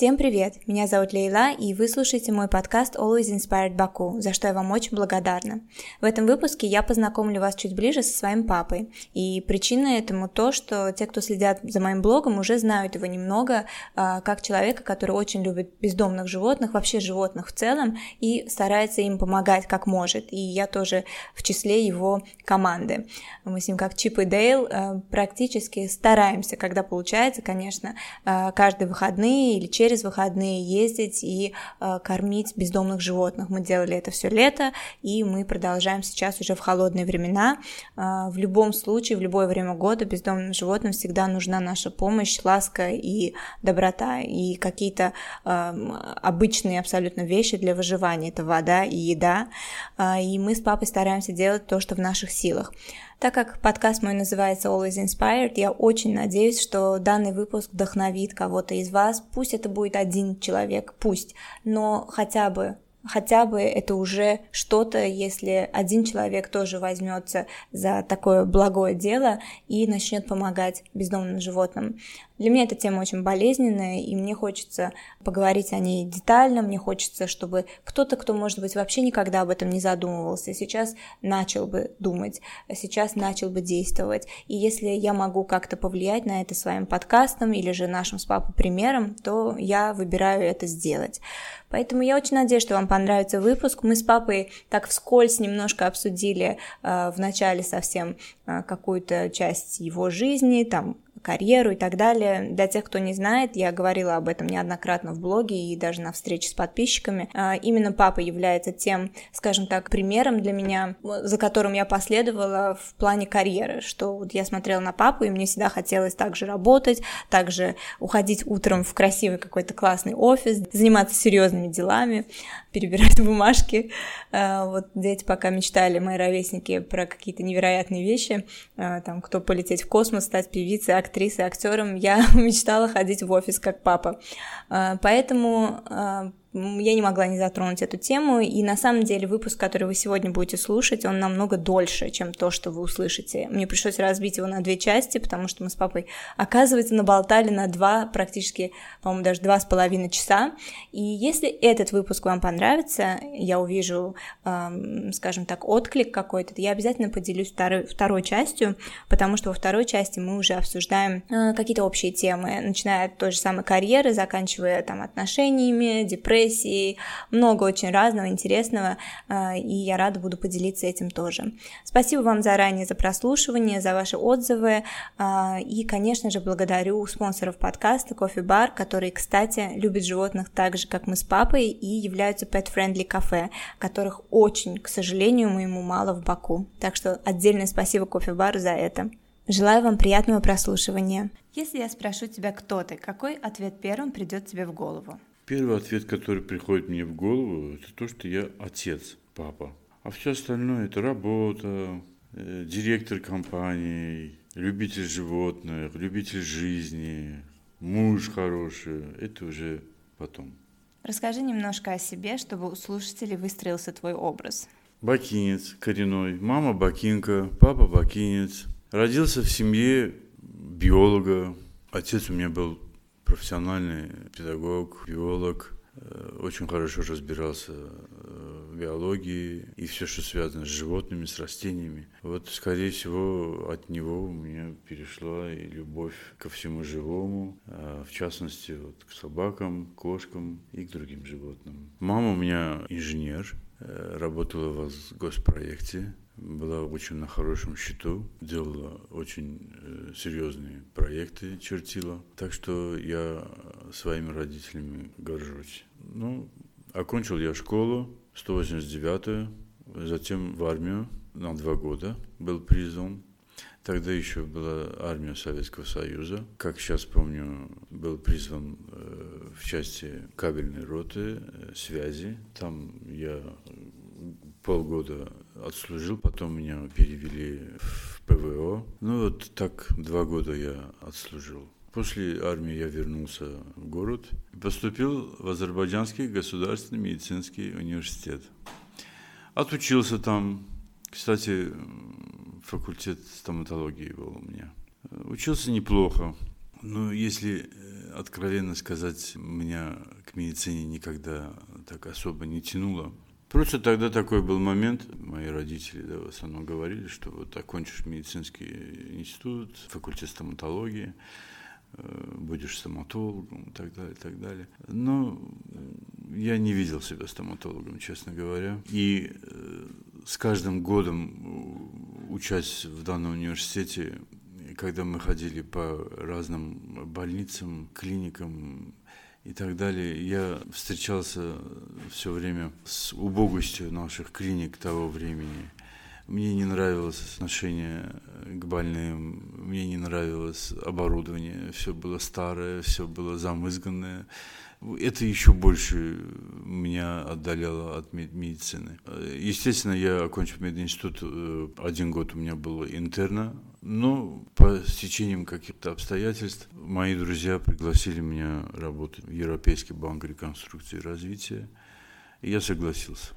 Всем привет! Меня зовут Лейла, и вы слушаете мой подкаст Always Inspired Baku, за что я вам очень благодарна. В этом выпуске я познакомлю вас чуть ближе со своим папой, и причина этому то, что те, кто следят за моим блогом, уже знают его немного, а, как человека, который очень любит бездомных животных, вообще животных в целом, и старается им помогать как может, и я тоже в числе его команды. Мы с ним как Чип и Дейл а, практически стараемся, когда получается, конечно, а, каждые выходные или через выходные ездить и э, кормить бездомных животных. Мы делали это все лето, и мы продолжаем сейчас уже в холодные времена. Э, в любом случае, в любое время года бездомным животным всегда нужна наша помощь, ласка и доброта, и какие-то э, обычные абсолютно вещи для выживания. Это вода и еда. И мы с папой стараемся делать то, что в наших силах. Так как подкаст мой называется Always Inspired, я очень надеюсь, что данный выпуск вдохновит кого-то из вас. Пусть это будет один человек, пусть, но хотя бы хотя бы это уже что-то, если один человек тоже возьмется за такое благое дело и начнет помогать бездомным животным. Для меня эта тема очень болезненная, и мне хочется поговорить о ней детально, мне хочется, чтобы кто-то, кто, может быть, вообще никогда об этом не задумывался, сейчас начал бы думать, сейчас начал бы действовать. И если я могу как-то повлиять на это своим подкастом или же нашим с папой примером, то я выбираю это сделать. Поэтому я очень надеюсь, что вам понравится выпуск. Мы с папой так вскользь немножко обсудили э, в начале совсем э, какую-то часть его жизни, там карьеру и так далее. Для тех, кто не знает, я говорила об этом неоднократно в блоге и даже на встрече с подписчиками. А, именно папа является тем, скажем так, примером для меня, за которым я последовала в плане карьеры, что вот я смотрела на папу, и мне всегда хотелось также работать, также уходить утром в красивый какой-то классный офис, заниматься серьезными делами, перебирать бумажки. А, вот дети пока мечтали, мои ровесники, про какие-то невероятные вещи, а, там, кто полететь в космос, стать певицей, актрисой, актером, я мечтала ходить в офис как папа. А, поэтому я не могла не затронуть эту тему, и на самом деле выпуск, который вы сегодня будете слушать, он намного дольше, чем то, что вы услышите. Мне пришлось разбить его на две части, потому что мы с папой, оказывается, наболтали на два, практически, по-моему, даже два с половиной часа. И если этот выпуск вам понравится, я увижу, эм, скажем так, отклик какой-то, то я обязательно поделюсь второй, второй частью, потому что во второй части мы уже обсуждаем э, какие-то общие темы, начиная от той же самой карьеры, заканчивая там отношениями, депрессией, депрессии, много очень разного, интересного, а, и я рада буду поделиться этим тоже. Спасибо вам заранее за прослушивание, за ваши отзывы, а, и, конечно же, благодарю спонсоров подкаста Кофе Бар, который, кстати, любит животных так же, как мы с папой, и являются pet-friendly кафе, которых очень, к сожалению, моему мало в Баку. Так что отдельное спасибо Кофе Бар за это. Желаю вам приятного прослушивания. Если я спрошу тебя, кто ты, какой ответ первым придет тебе в голову? Первый ответ, который приходит мне в голову, это то, что я отец, папа. А все остальное это работа, э, директор компании, любитель животных, любитель жизни, муж хороший. Это уже потом. Расскажи немножко о себе, чтобы у слушателей выстроился твой образ. Бакинец коренной. Мама бакинка, папа бакинец. Родился в семье биолога. Отец у меня был профессиональный педагог, биолог, э, очень хорошо разбирался э, в биологии и все, что связано с животными, с растениями. Вот, скорее всего, от него у меня перешла и любовь ко всему живому, а в частности, вот, к собакам, кошкам и к другим животным. Мама у меня инженер, э, работала в госпроекте, была очень на хорошем счету, делала очень э, серьезные проекты, чертила. Так что я своими родителями горжусь. Ну, окончил я школу 189 затем в армию на два года был призван. Тогда еще была армия Советского Союза. Как сейчас помню, был призван э, в части кабельной роты э, связи. Там я полгода отслужил, потом меня перевели в ПВО. Ну вот так два года я отслужил. После армии я вернулся в город и поступил в Азербайджанский государственный медицинский университет. Отучился там. Кстати, факультет стоматологии был у меня. Учился неплохо. Но если откровенно сказать, меня к медицине никогда так особо не тянуло. Просто тогда такой был момент, мои родители да, в основном говорили, что вот окончишь медицинский институт, факультет стоматологии, э, будешь стоматологом и так далее, и так далее. Но я не видел себя стоматологом, честно говоря. И э, с каждым годом, учась в данном университете, когда мы ходили по разным больницам, клиникам и так далее, я встречался все время с убогостью наших клиник того времени. Мне не нравилось отношение к больным, мне не нравилось оборудование, все было старое, все было замызганное это еще больше меня отдаляло от медицины. Естественно, я окончил мединститут, э, один год у меня было интерна, но по стечениям каких-то обстоятельств мои друзья пригласили меня работать в Европейский банк реконструкции и развития, и я согласился.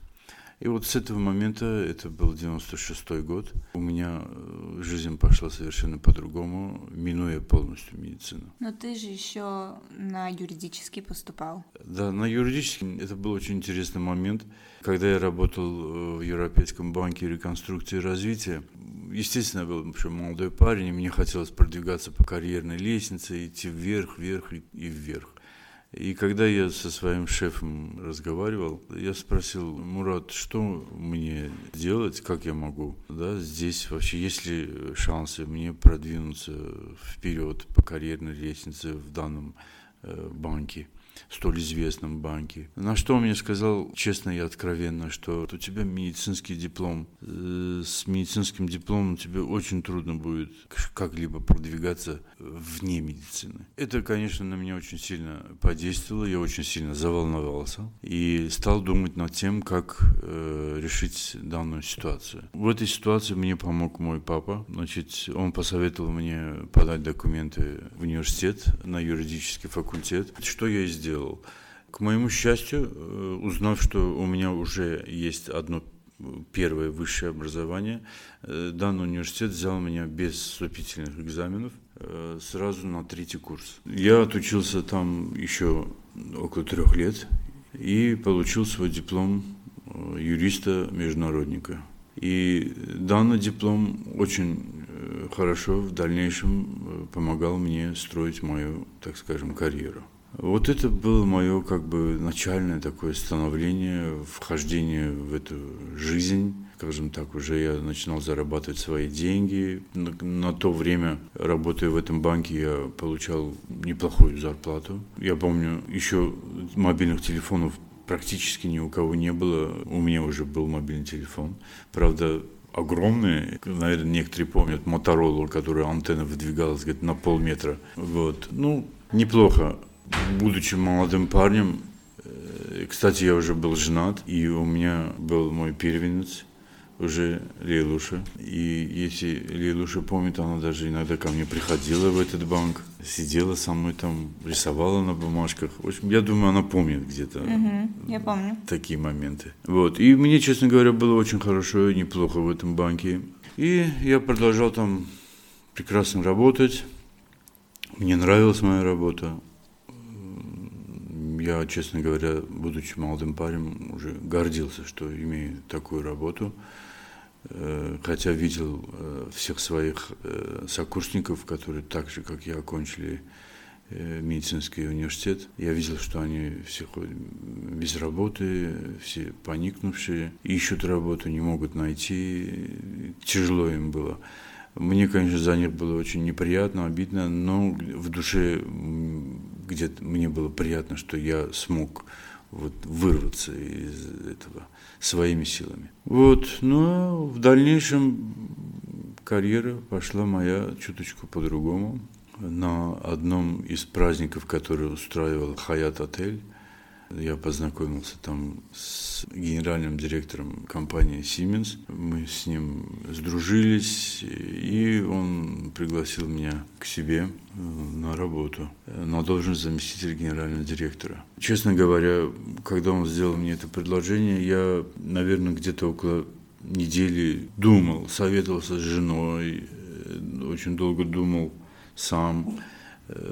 И вот с этого момента, это был 96 год, у меня э, жизнь пошла совершенно по-другому, минуя полностью медицину. Но ты же еще на юридический поступал. Да, на юридический это был очень интересный момент. Когда я работал э, в Европейском банке реконструкции и развития, естественно, я был еще молодой парень, и мне хотелось продвигаться по карьерной лестнице, идти вверх, вверх и вверх. И когда я со своим шефом разговаривал, я спросил, Мурат, что мне делать, как я могу, да, здесь вообще есть ли шансы мне продвинуться вперед по карьерной лестнице в данном э, банке столь известном банке. На что он мне сказал честно и откровенно, что у тебя медицинский диплом. Э, с медицинским дипломом тебе очень трудно будет как-либо продвигаться вне медицины. Это, конечно, на меня очень сильно подействовало, я очень сильно заволновался и стал думать над тем, как э, решить данную ситуацию. В этой ситуации мне помог мой папа. Значит, он посоветовал мне подать документы в университет на юридический факультет. Что я и сделал сделал. К моему счастью, э, узнав, что у меня уже есть одно первое высшее образование, э, данный университет взял меня без вступительных экзаменов э, сразу на третий курс. Я отучился там еще около трех лет и получил свой диплом юриста-международника. И данный диплом очень хорошо в дальнейшем помогал мне строить мою, так скажем, карьеру. Вот это было мое как бы начальное такое становление, вхождение в эту жизнь. Скажем так, уже я начинал зарабатывать свои деньги. На, на то время, работая в этом банке, я получал неплохую зарплату. Я помню, еще мобильных телефонов практически ни у кого не было. У меня уже был мобильный телефон. Правда, огромные. Наверное, некоторые помнят Моторолу, которая антенна выдвигалась где-то на полметра. Вот. Ну, неплохо будучи молодым парнем, э, кстати, я уже был женат, и у меня был мой первенец, уже Лейлуша. И если Лейлуша помнит, она даже иногда ко мне приходила в этот банк, сидела со мной там, рисовала на бумажках. В общем, я думаю, она помнит где-то угу, я помню. такие моменты. Вот. И мне, честно говоря, было очень хорошо и неплохо в этом банке. И я продолжал там прекрасно работать. Мне нравилась моя работа. Я, честно говоря, будучи молодым парнем, уже гордился, что имею такую работу. Э, хотя видел э, всех своих э, сокурсников, которые так же, как я, окончили медицинский университет. Я видел, что они все без работы, все поникнувшие, ищут работу, не могут найти. Тяжело им было. Мне, конечно, за них было очень неприятно, обидно, но в душе где-то мне было приятно, что я смог вот вырваться из этого своими силами. Вот, но в дальнейшем карьера пошла моя чуточку по-другому. На одном из праздников, который устраивал Хаят Отель, я познакомился там с генеральным директором компании Siemens. Мы с ним сдружились, и он пригласил меня к себе э, на работу на должность заместителя генерального директора. Честно говоря, когда он сделал мне это предложение, я, наверное, где-то около недели думал, советовался с женой, э, очень долго думал сам э,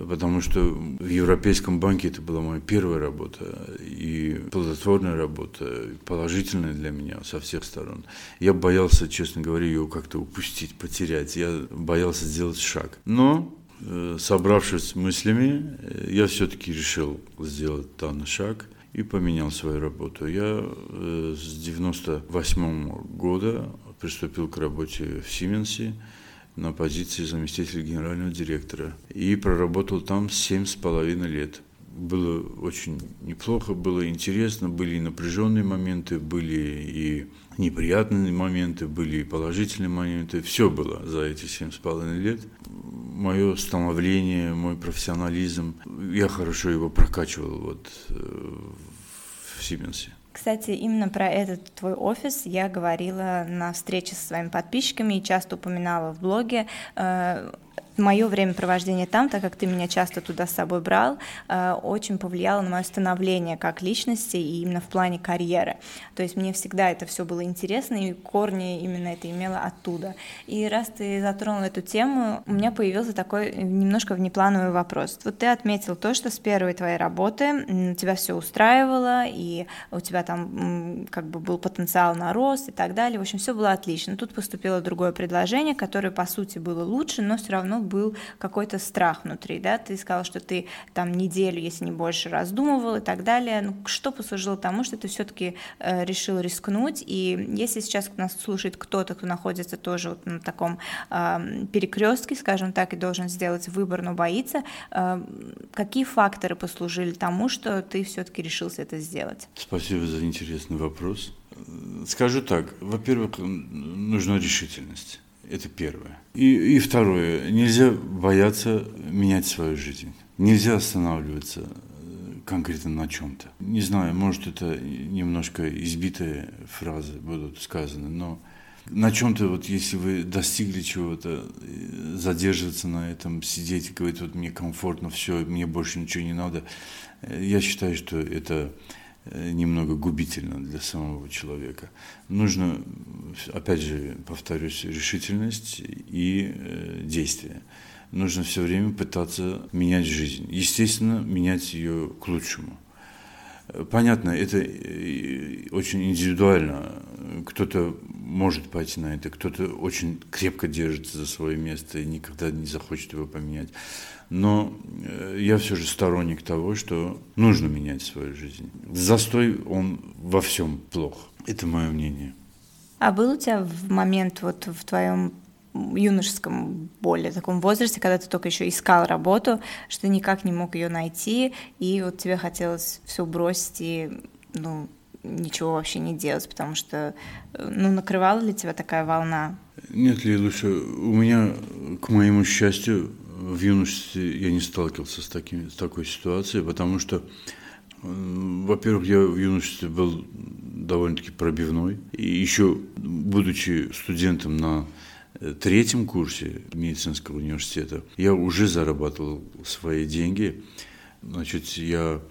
потому что в Европейском банке это была моя первая работа и плодотворная работа, положительная для меня со всех сторон. Я боялся, честно говоря, ее как-то упустить, потерять. Я боялся сделать шаг. Но э, собравшись с мыслями, э, я все-таки решил сделать данный шаг и поменял свою работу. Я с 98 года приступил к работе в Сименсе на позиции заместителя генерального директора и проработал там семь с половиной лет. Было очень неплохо, было интересно, были и напряженные моменты, были и неприятные моменты, были и положительные моменты. Все было за эти семь с половиной лет. Мое становление, мой профессионализм, я хорошо его прокачивал вот э, в Сименсе. Кстати, именно про этот твой офис я говорила на встрече со своими подписчиками и часто упоминала в блоге. Э, мое времяпровождение там, так как ты меня часто туда с собой брал, э, очень повлияло на мое становление как личности и именно в плане карьеры. То есть мне всегда это все было интересно, и корни именно это имело оттуда. И раз ты затронул эту тему, у меня появился такой немножко внеплановый вопрос. Вот ты отметил то, что с первой твоей работы тебя все устраивало, и у тебя там как бы был потенциал на рост и так далее. В общем, все было отлично. Тут поступило другое предложение, которое по сути было лучше, но все равно был какой-то страх внутри, да, ты сказал, что ты там неделю, если не больше, раздумывал и так далее, ну, что послужило тому, что ты все-таки э, решил рискнуть, и если сейчас нас слушает кто-то, кто находится тоже вот на таком э, перекрестке, скажем так, и должен сделать выбор, но боится, э, какие факторы послужили тому, что ты все-таки решился это сделать? Спасибо за интересный вопрос. Скажу так, во-первых, нужна решительность. Это первое. И, и второе. Нельзя бояться менять свою жизнь. Нельзя останавливаться э, конкретно на чем-то. Не знаю, может это немножко избитые фразы будут сказаны, но на чем-то, вот если вы достигли чего-то, э, задерживаться на этом, сидеть и говорить, вот мне комфортно, все, мне больше ничего не надо, э, я считаю, что это немного губительно для самого человека. Нужно, опять же, повторюсь, решительность и э, действие. Нужно все время пытаться менять жизнь. Естественно, менять ее к лучшему. Понятно, это э, очень индивидуально. Кто-то может пойти на это, кто-то очень крепко держится за свое место и никогда не захочет его поменять. Но э, я все же сторонник того, что нужно менять свою жизнь. Застой, он во всем плох. Это мое мнение. А был у тебя в момент вот в твоем юношеском более таком возрасте, когда ты только еще искал работу, что ты никак не мог ее найти, и вот тебе хотелось все бросить и ну, ничего вообще не делать, потому что ну, накрывала ли тебя такая волна? Нет, Лилуша, у меня, к моему счастью, в юношестве я не сталкивался с, таким, с такой ситуацией, потому что, во-первых, я в юношестве был довольно-таки пробивной. И еще, будучи студентом на э, третьем курсе медицинского университета, я уже зарабатывал свои деньги. Значит, я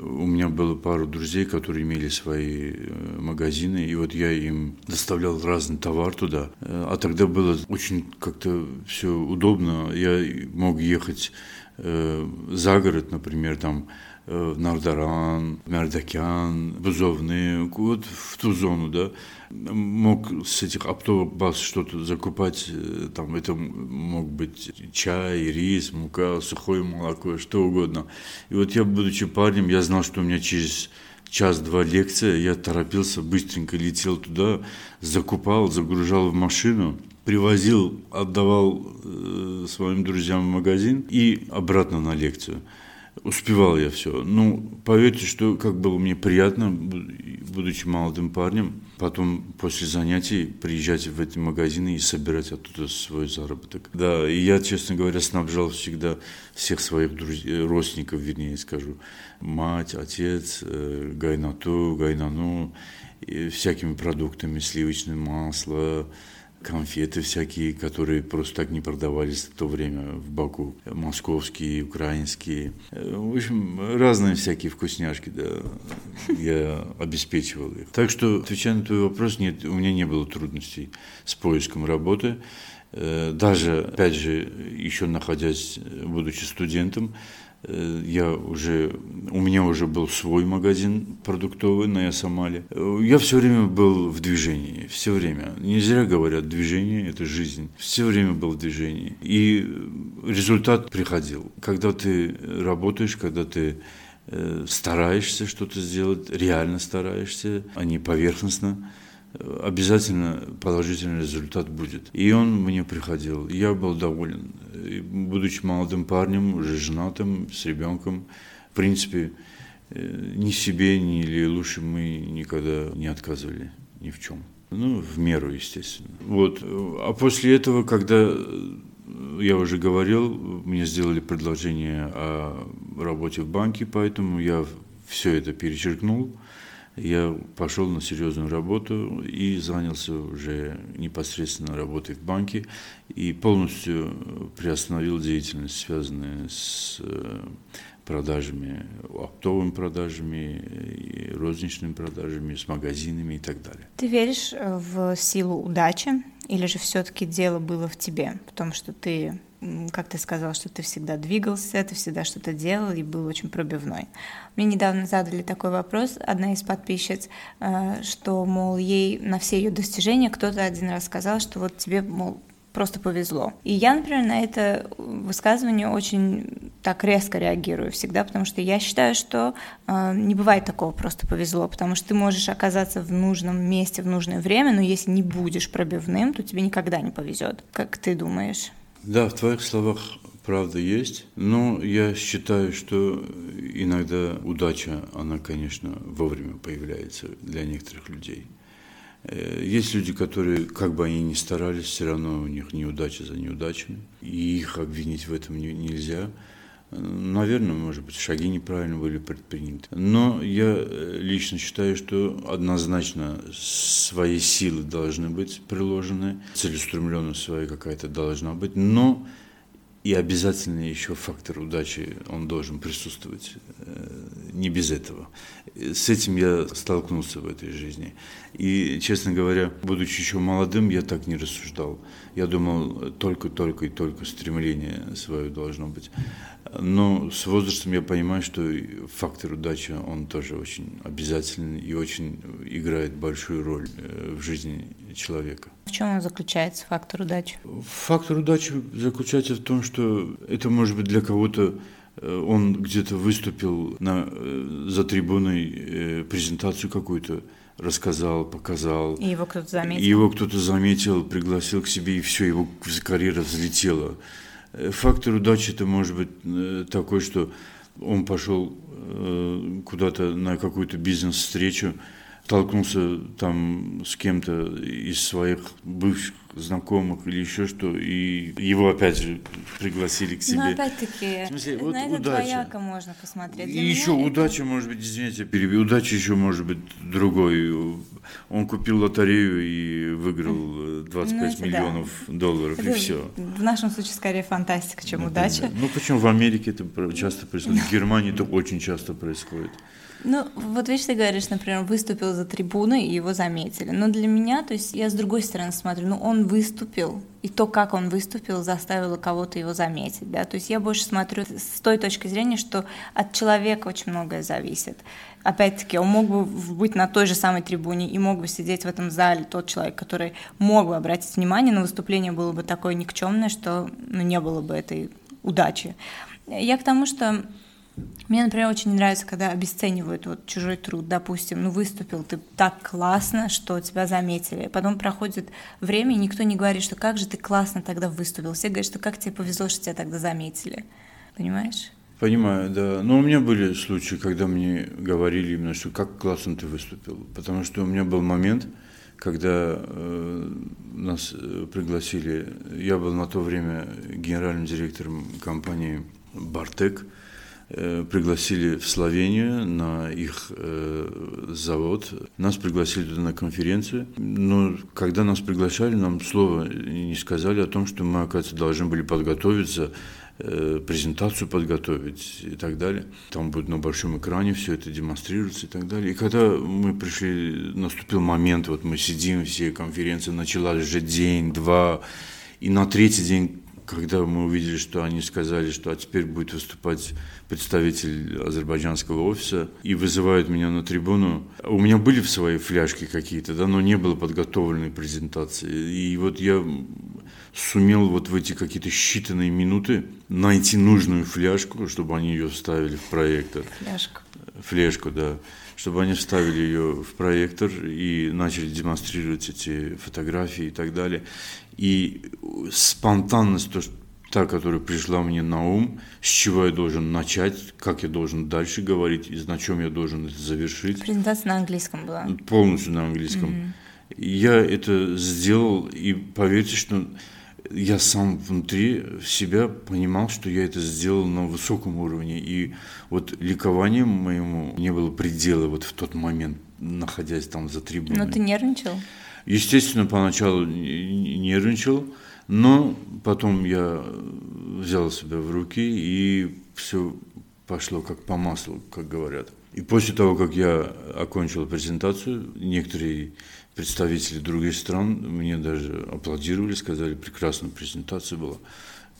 у меня было пару друзей, которые имели свои э, магазины, и вот я им доставлял разный товар туда. Э, а тогда было очень как-то все удобно. Я мог ехать э, за город, например, там Нардаран, Мардакян, Бузовны, вот в ту зону, да, мог с этих оптовых баз что-то закупать, э, там это мог быть чай, рис, мука, сухое молоко, что угодно. И вот я, будучи парнем, я знал, что у меня через час-два лекция, я торопился, быстренько летел туда, закупал, загружал в машину, привозил, отдавал э, своим друзьям в магазин и обратно на лекцию успевал я все. Ну, поверьте, что как было мне приятно, будучи молодым парнем, потом после занятий приезжать в эти магазины и собирать оттуда свой заработок. Да, и я, честно говоря, снабжал всегда всех своих друзей, родственников, вернее скажу, мать, отец, э, гайнату, гайнану, всякими продуктами, сливочное масло, конфеты всякие, которые просто так не продавались в то время в Баку. Московские, украинские. В общем, разные всякие вкусняшки, да, я обеспечивал их. Так что, отвечая на твой вопрос, нет, у меня не было трудностей с поиском работы. Э, даже, опять же, еще находясь, будучи студентом, э, я уже, у меня уже был свой магазин продуктовый на Ясамале. Я все время был в движении, все время. Не зря говорят, движение – это жизнь. Все время был в движении. И результат приходил. Когда ты работаешь, когда ты э, стараешься что-то сделать, реально стараешься, а не поверхностно – обязательно положительный результат будет. И он мне приходил. Я был доволен. И, будучи молодым парнем, уже женатым, с ребенком, в принципе, э, ни себе, ни или лучше мы никогда не отказывали ни в чем. Ну, в меру, естественно. Вот. А после этого, когда я уже говорил, мне сделали предложение о работе в банке, поэтому я все это перечеркнул я пошел на серьезную работу и занялся уже непосредственно работой в банке и полностью приостановил деятельность, связанную с э, продажами, оптовыми продажами, розничными продажами, с магазинами и так далее. Ты веришь э, в силу удачи или же все-таки дело было в тебе, потому что ты как ты сказал, что ты всегда двигался, ты всегда что-то делал и был очень пробивной. Мне недавно задали такой вопрос, одна из подписчиц, э, что, мол, ей на все ее достижения кто-то один раз сказал, что вот тебе, мол, просто повезло. И я, например, на это высказывание очень так резко реагирую всегда, потому что я считаю, что э, не бывает такого просто повезло, потому что ты можешь оказаться в нужном месте в нужное время, но если не будешь пробивным, то тебе никогда не повезет. Как ты думаешь? Да, в твоих словах правда есть, но я считаю, что иногда удача, она, конечно, вовремя появляется для некоторых людей. Э, есть люди, которые, как бы они ни старались, все равно у них неудача за неудачами, и их обвинить в этом нельзя. Наверное, может быть, шаги неправильно были предприняты. Но я э, лично считаю, что однозначно свои силы должны быть приложены, целеустремленность своя какая-то должна быть, но и обязательно еще фактор удачи, он должен присутствовать. Э, не без этого. С этим я столкнулся в этой жизни. И, честно говоря, будучи еще молодым, я так не рассуждал. Я думал, только-только и только стремление свое должно быть. Но с возрастом я понимаю, что фактор удачи, он тоже очень обязательный и очень играет большую роль э, в жизни человека. В чем он заключается, фактор удачи? Фактор удачи заключается в том, что это может быть для кого-то э, он где-то выступил на, э, за трибуной презентацию какую-то, рассказал, показал. И его кто-то заметил. Его кто-то заметил, пригласил к себе, и все, его карьера взлетела. Фактор удачи это может быть э, такой, что он пошел э, куда-то на какую-то бизнес-встречу, столкнулся там с кем-то из своих бывших знакомых или еще что, и его опять же пригласили к себе. Ну, опять-таки, смысле, вот на это удача. двояко можно посмотреть. Для и еще это... удача может быть, извините, перебью, удача еще может быть другой. Он купил лотерею и выиграл 25 ну, миллионов да. долларов, это и все. В нашем случае скорее фантастика, чем Например. удача. Ну, почему в Америке это часто происходит, в Германии это очень часто происходит. Ну, вот видишь, ты говоришь, например, выступил за трибуной, и его заметили. Но для меня, то есть я с другой стороны смотрю, ну, он выступил, и то, как он выступил, заставило кого-то его заметить, да, то есть я больше смотрю с той точки зрения, что от человека очень многое зависит. Опять-таки, он мог бы быть на той же самой трибуне и мог бы сидеть в этом зале тот человек, который мог бы обратить внимание, но выступление было бы такое никчемное, что ну, не было бы этой удачи. Я к тому, что мне, например, очень нравится, когда обесценивают вот чужой труд. Допустим, ну выступил ты так классно, что тебя заметили. Потом проходит время, и никто не говорит, что как же ты классно тогда выступил. Все говорят, что как тебе повезло, что тебя тогда заметили. Понимаешь? Понимаю, да. Но у меня были случаи, когда мне говорили именно, что как классно ты выступил. Потому что у меня был момент, когда э, нас э, пригласили, я был на то время генеральным директором компании «Бартек», пригласили в Словению на их э, завод. Нас пригласили туда на конференцию. Но когда нас приглашали, нам слова не сказали о том, что мы, оказывается, должны были подготовиться, э, презентацию подготовить и так далее. Там будет на большом экране все это демонстрироваться и так далее. И когда мы пришли, наступил момент, вот мы сидим, все конференции началась уже день, два, И на третий день, когда мы увидели, что они сказали, что а теперь будет выступать представитель азербайджанского офиса и вызывают меня на трибуну. У меня были в своей фляжке какие-то, да, но не было подготовленной презентации. И вот я сумел вот в эти какие-то считанные минуты найти нужную фляжку, чтобы они ее вставили в проектор. Фляжку. Флешку, да. Чтобы они вставили ее в проектор и начали демонстрировать эти фотографии и так далее. И спонтанность, то, что та, которая пришла мне на ум, с чего я должен начать, как я должен дальше говорить, и на чем я должен это завершить. Презентация на английском была. Полностью на английском. Mm-hmm. Я это сделал, и поверьте, что я сам внутри себя понимал, что я это сделал на высоком уровне. И вот ликованием моему не было предела вот в тот момент, находясь там за трибуной. Но ты нервничал? Естественно, поначалу нервничал, но потом я взял себя в руки, и все пошло как по маслу, как говорят. И после того, как я окончил презентацию, некоторые представители других стран мне даже аплодировали, сказали, прекрасная презентация была.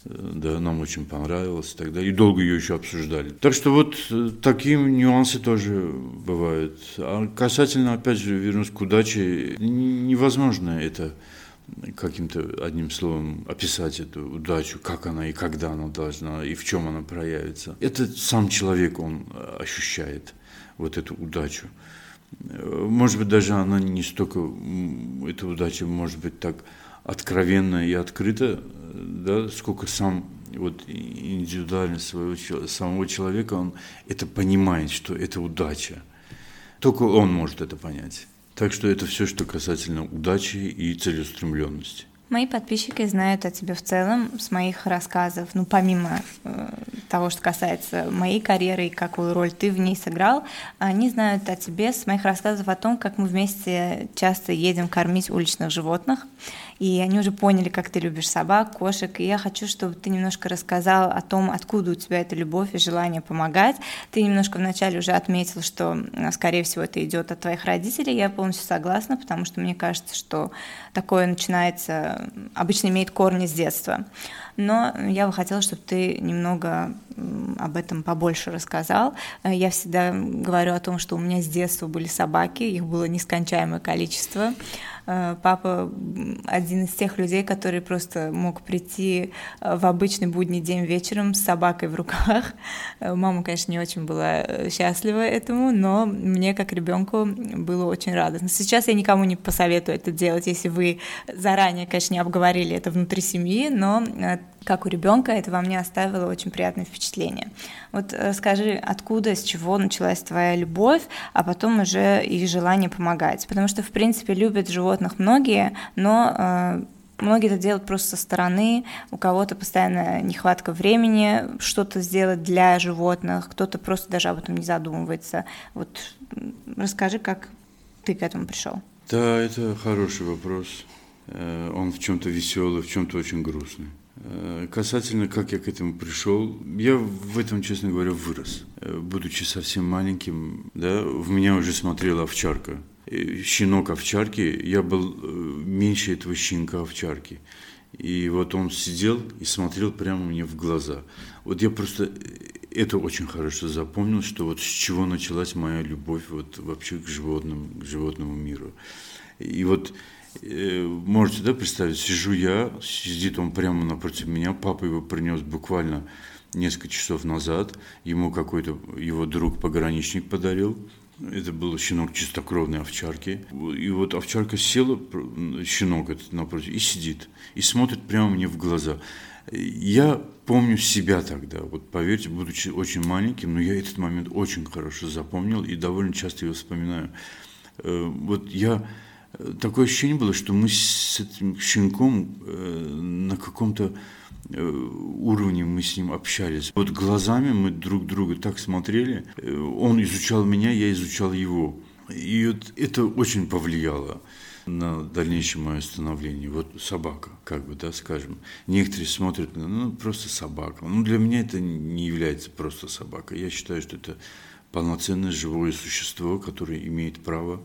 Да, нам очень понравилось далее. И долго ее еще обсуждали. Так что вот э, такие нюансы тоже бывают. А касательно, опять же, вернусь к удаче, невозможно это каким-то одним словом описать эту удачу, как она и когда она должна, и в чем она проявится. Это сам человек, он ощущает вот эту удачу. Может быть, даже она не столько, эта удача может быть так откровенна и открыта, да, сколько сам вот индивидуальность своего, самого человека, он это понимает, что это удача. Только он может это понять. Так что это все, что касательно удачи и целеустремленности. Мои подписчики знают о тебе в целом с моих рассказов, ну, помимо э, того, что касается моей карьеры и какую роль ты в ней сыграл, они знают о тебе с моих рассказов о том, как мы вместе часто едем кормить уличных животных и они уже поняли, как ты любишь собак, кошек, и я хочу, чтобы ты немножко рассказал о том, откуда у тебя эта любовь и желание помогать. Ты немножко вначале уже отметил, что, скорее всего, это идет от твоих родителей, я полностью согласна, потому что мне кажется, что такое начинается, обычно имеет корни с детства. Но я бы хотела, чтобы ты немного об этом побольше рассказал. Я всегда говорю о том, что у меня с детства были собаки, их было нескончаемое количество. Э, папа один из тех людей, который просто мог прийти э, в обычный будний день вечером с собакой в руках. Э, мама, конечно, не очень была счастлива этому, но мне как ребенку было очень радостно. Сейчас я никому не посоветую это делать, если вы заранее, конечно, не обговорили это внутри семьи, но как у ребенка, это во мне оставило очень приятное впечатление. Вот скажи, откуда, с чего началась твоя любовь, а потом уже и желание помогать? Потому что, в принципе, любят животных многие, но э, Многие это делают просто со стороны, у кого-то постоянно нехватка времени что-то сделать для животных, кто-то просто даже об этом не задумывается. Вот расскажи, как ты к этому пришел. Да, это хороший вопрос. Э, он в чем-то веселый, в чем-то очень грустный. Э, касательно, как я к этому пришел, я в этом, честно говоря, вырос. Будучи совсем маленьким, да, в меня уже смотрела овчарка. Э, щенок овчарки, я был меньше этого щенка овчарки. И вот он сидел и смотрел прямо мне в глаза. Вот я просто это очень хорошо запомнил, что вот с чего началась моя любовь вот вообще к животным, к животному миру. И вот Э, можете да, представить, сижу я, сидит он прямо напротив меня, папа его принес буквально несколько часов назад, ему какой-то его друг-пограничник подарил, это был щенок чистокровной овчарки. И вот овчарка села, щенок этот напротив, и сидит, и смотрит прямо мне в глаза. Я помню себя тогда, вот поверьте, будучи очень маленьким, но я этот момент очень хорошо запомнил и довольно часто его вспоминаю. Э, вот я такое ощущение было, что мы с этим щенком э, на каком-то э, уровне мы с ним общались. Вот глазами мы друг друга так смотрели. Э, он изучал меня, я изучал его. И вот это очень повлияло на дальнейшее мое становление. Вот собака, как бы, да, скажем. Некоторые смотрят, ну, просто собака. Ну, для меня это не является просто собака. Я считаю, что это полноценное живое существо, которое имеет право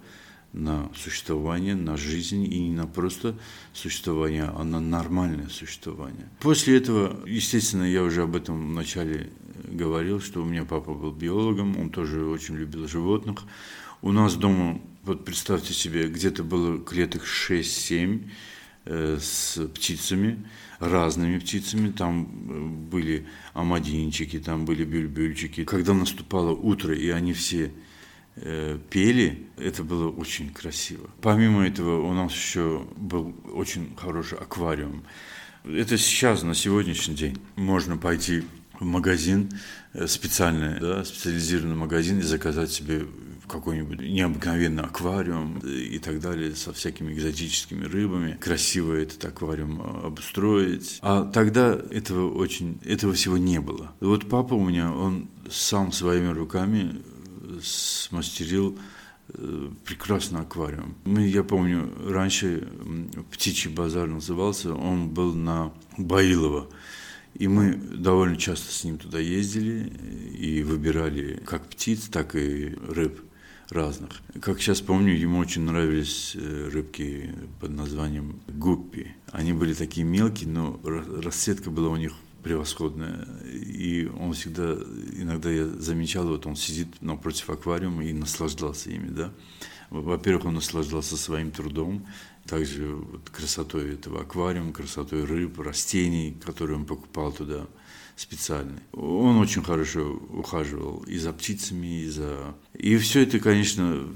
на существование, на жизнь и не на просто существование, а на нормальное существование. После этого, естественно, я уже об этом вначале говорил, что у меня папа был биологом, он тоже очень любил животных. У нас дома, вот представьте себе, где-то было клеток 6-7 э, с птицами, разными птицами. Там э, были амадинчики, там были бюльбюльчики. Когда наступало утро, и они все э, пели, это было очень красиво. Помимо этого у нас еще был очень хороший аквариум. Это сейчас, на сегодняшний день, можно пойти в магазин э, специальный, да, специализированный магазин и заказать себе какой-нибудь необыкновенный аквариум и так далее со всякими экзотическими рыбами. Красиво этот аквариум э, обустроить. А тогда этого очень, этого всего не было. Вот папа у меня, он сам своими руками э, смастерил прекрасный аквариум. Мы, я помню, раньше птичий базар назывался, он был на Баилова. И мы довольно часто с ним туда ездили и выбирали как птиц, так и рыб разных. Как сейчас помню, ему очень нравились э, рыбки под названием гуппи. Они были такие мелкие, но расцветка была у них превосходная. И он всегда, иногда я замечал, вот он сидит напротив аквариума и наслаждался ими, да. Во-первых, он наслаждался своим трудом, также вот красотой этого аквариума, красотой рыб, растений, которые он покупал туда специально. Он очень хорошо ухаживал и за птицами, и за... И все это, конечно,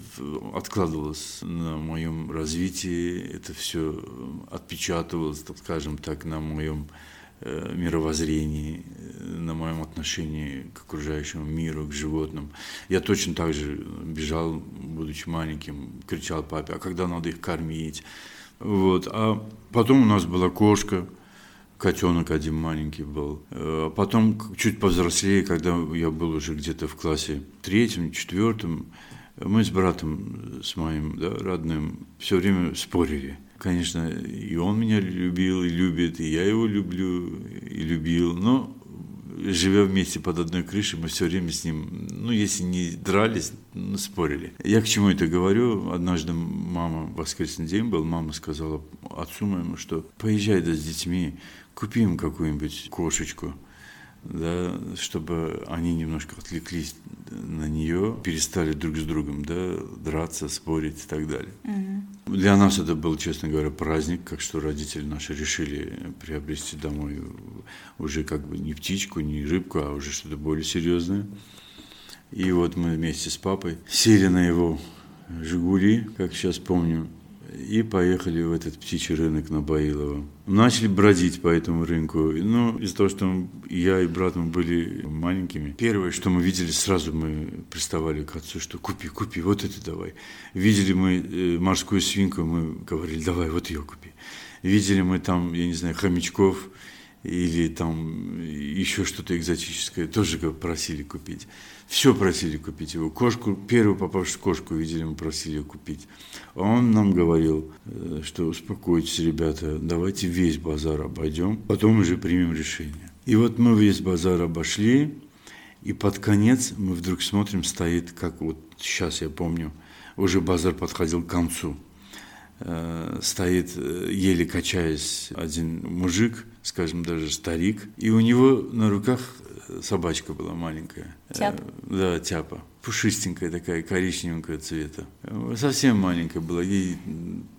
откладывалось на моем развитии, это все отпечатывалось, так скажем так, на моем мировоззрении, э, на моем отношении к окружающему миру, к животным. Я точно так же бежал, будучи маленьким, кричал папе, а когда надо их кормить? Вот. А потом у нас была кошка, котенок один маленький был. А потом, чуть повзрослее, когда я был уже где-то в классе третьем, четвертом, мы с братом, с моим да, родным, все время спорили – конечно, и он меня любил и любит, и я его люблю и любил, но живя вместе под одной крышей, мы все время с ним, ну, если не дрались, ну, спорили. Я к чему это говорю? Однажды мама, воскресный день был, мама сказала отцу моему, что поезжай да с детьми, купи им какую-нибудь кошечку – да, чтобы они немножко отвлеклись на нее, перестали друг с другом да, драться, спорить и так далее. Угу. Для нас это был, честно говоря, праздник, как что родители наши решили приобрести домой уже как бы не птичку, не рыбку, а уже что-то более серьезное. И вот мы вместе с папой сели на его «Жигули», как сейчас помню, и поехали в этот птичий рынок на Баилово. Начали бродить по этому рынку. Ну, из-за того, что я и братом были маленькими, первое, что мы видели, сразу мы приставали к отцу, что купи, купи, вот это давай. Видели мы э, морскую свинку, мы говорили, давай, вот ее купи. Видели мы там, я не знаю, хомячков, или там еще что-то экзотическое, тоже просили купить. Все просили купить его. Кошку, первую попавшую кошку видели, мы просили ее купить. А он нам говорил, э, что успокойтесь, ребята, давайте весь базар обойдем, потом уже примем решение. И вот мы весь базар обошли, и под конец мы вдруг смотрим, стоит, как вот сейчас я помню, уже базар подходил к концу. Э, стоит, э, еле качаясь, один мужик, скажем, даже старик, и у него на руках собачка была маленькая. Тяп? Да, тяпа. Пушистенькая такая, коричневенькая цвета. Совсем маленькая была, ей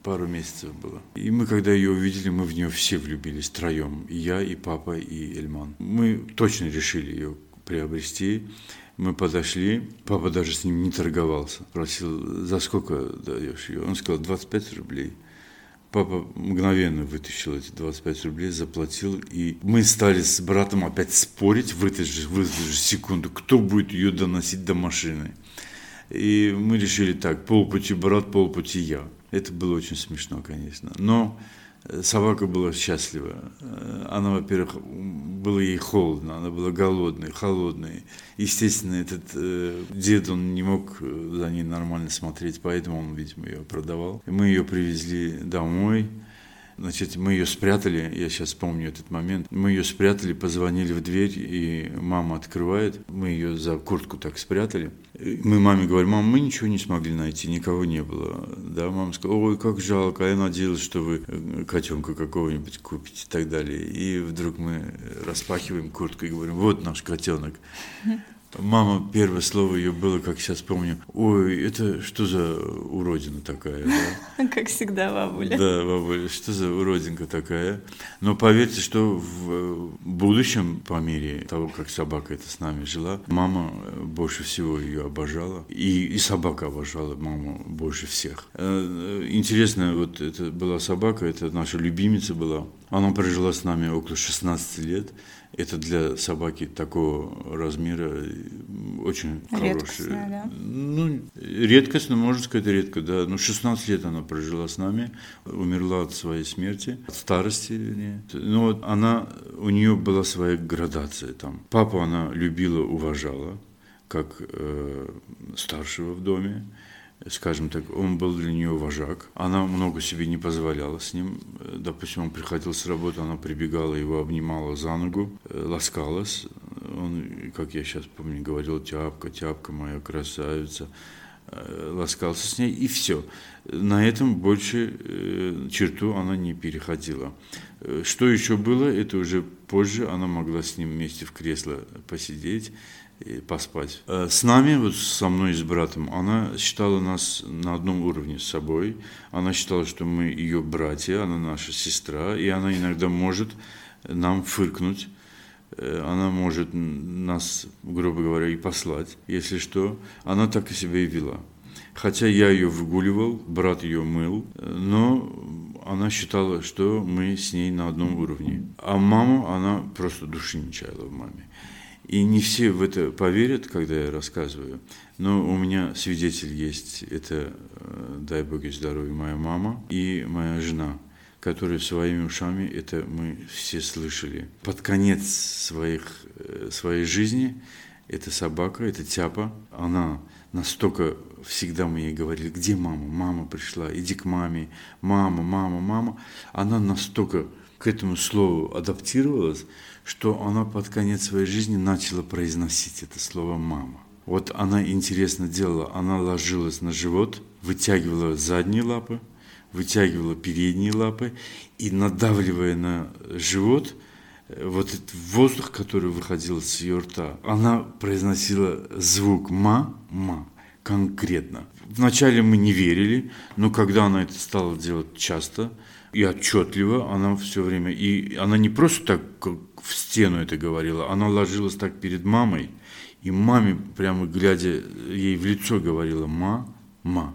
пару месяцев было. И мы, когда ее увидели, мы в нее все влюбились, троем. И я, и папа, и Эльман. Мы точно решили ее приобрести. Мы подошли, папа даже с ним не торговался. Просил, за сколько даешь ее? Он сказал, 25 рублей. Папа мгновенно вытащил эти 25 рублей, заплатил, и мы стали с братом опять спорить в эту же, в эту же секунду, кто будет ее доносить до машины. И мы решили так, полпути брат, полпути я. Это было очень смешно, конечно. Но Собака была счастлива. Она, во-первых, было ей холодно, она была голодной, холодной. Естественно, этот э, дед, он не мог за ней нормально смотреть, поэтому он, видимо, ее продавал. Мы ее привезли домой. Значит, мы ее спрятали, я сейчас помню этот момент. Мы ее спрятали, позвонили в дверь, и мама открывает. Мы ее за куртку так спрятали. Мы маме говорим, мам, мы ничего не смогли найти, никого не было. Да, мама сказала, ой, как жалко, а я надеялась, что вы э, котенка какого-нибудь купите и так далее. И вдруг мы распахиваем куртку и говорим, вот наш котенок. Мама, первое слово ее было, как сейчас помню, ой, это что за уродина такая, да? Как всегда, бабуля. Да, бабуля, что за уродинка такая. Но поверьте, что в будущем, по мере того, как собака это с нами жила, мама больше всего ее обожала. И, и собака обожала маму больше всех. Э, интересно, вот это была собака, это наша любимица была. Она прожила с нами около 16 лет. Это для собаки такого размера очень хороший. Да? Ну, редкостно, можно сказать, редко, да. Ну, 16 лет она прожила с нами, умерла от своей смерти, от старости, вернее. Но вот она, у нее была своя градация там. Папу она любила, уважала, как э, старшего в доме скажем так, он был для нее вожак. Она много себе не позволяла с ним. Допустим, он приходил с работы, она прибегала, его обнимала за ногу, э, ласкалась. Он, как я сейчас помню, говорил, тяпка, тяпка моя красавица. Э, ласкался с ней, и все. На этом больше э, черту она не переходила. Что еще было, это уже позже она могла с ним вместе в кресло посидеть поспать. Э, с нами, вот со мной и с братом, она считала нас на одном уровне с собой. Она считала, что мы ее братья, она наша сестра, и она иногда может нам фыркнуть. Э, она может нас, грубо говоря, и послать, если что. Она так и себя и вела. Хотя я ее выгуливал, брат ее мыл, но она считала, что мы с ней на одном уровне. А маму она просто души не чаяла в маме. И не все в это поверят, когда я рассказываю. Но у меня свидетель есть. Это, э, дай Бог здоровья, моя мама и моя жена, которые своими ушами это мы все слышали. Под конец своих, э, своей жизни эта собака, эта тяпа, она настолько всегда мы ей говорили, где мама? Мама пришла, иди к маме, мама, мама, мама. Она настолько к этому слову адаптировалась, что она под конец своей жизни начала произносить это слово «мама». Вот она интересно делала, она ложилась на живот, вытягивала задние лапы, вытягивала передние лапы и надавливая на живот, э, вот этот воздух, который выходил с ее рта, она произносила звук «ма», «ма» конкретно. Вначале мы не верили, но когда она это стала делать часто и отчетливо, она все время, и она не просто так в стену это говорила, она ложилась так перед мамой, и маме, прямо глядя ей в лицо, говорила «ма, ма».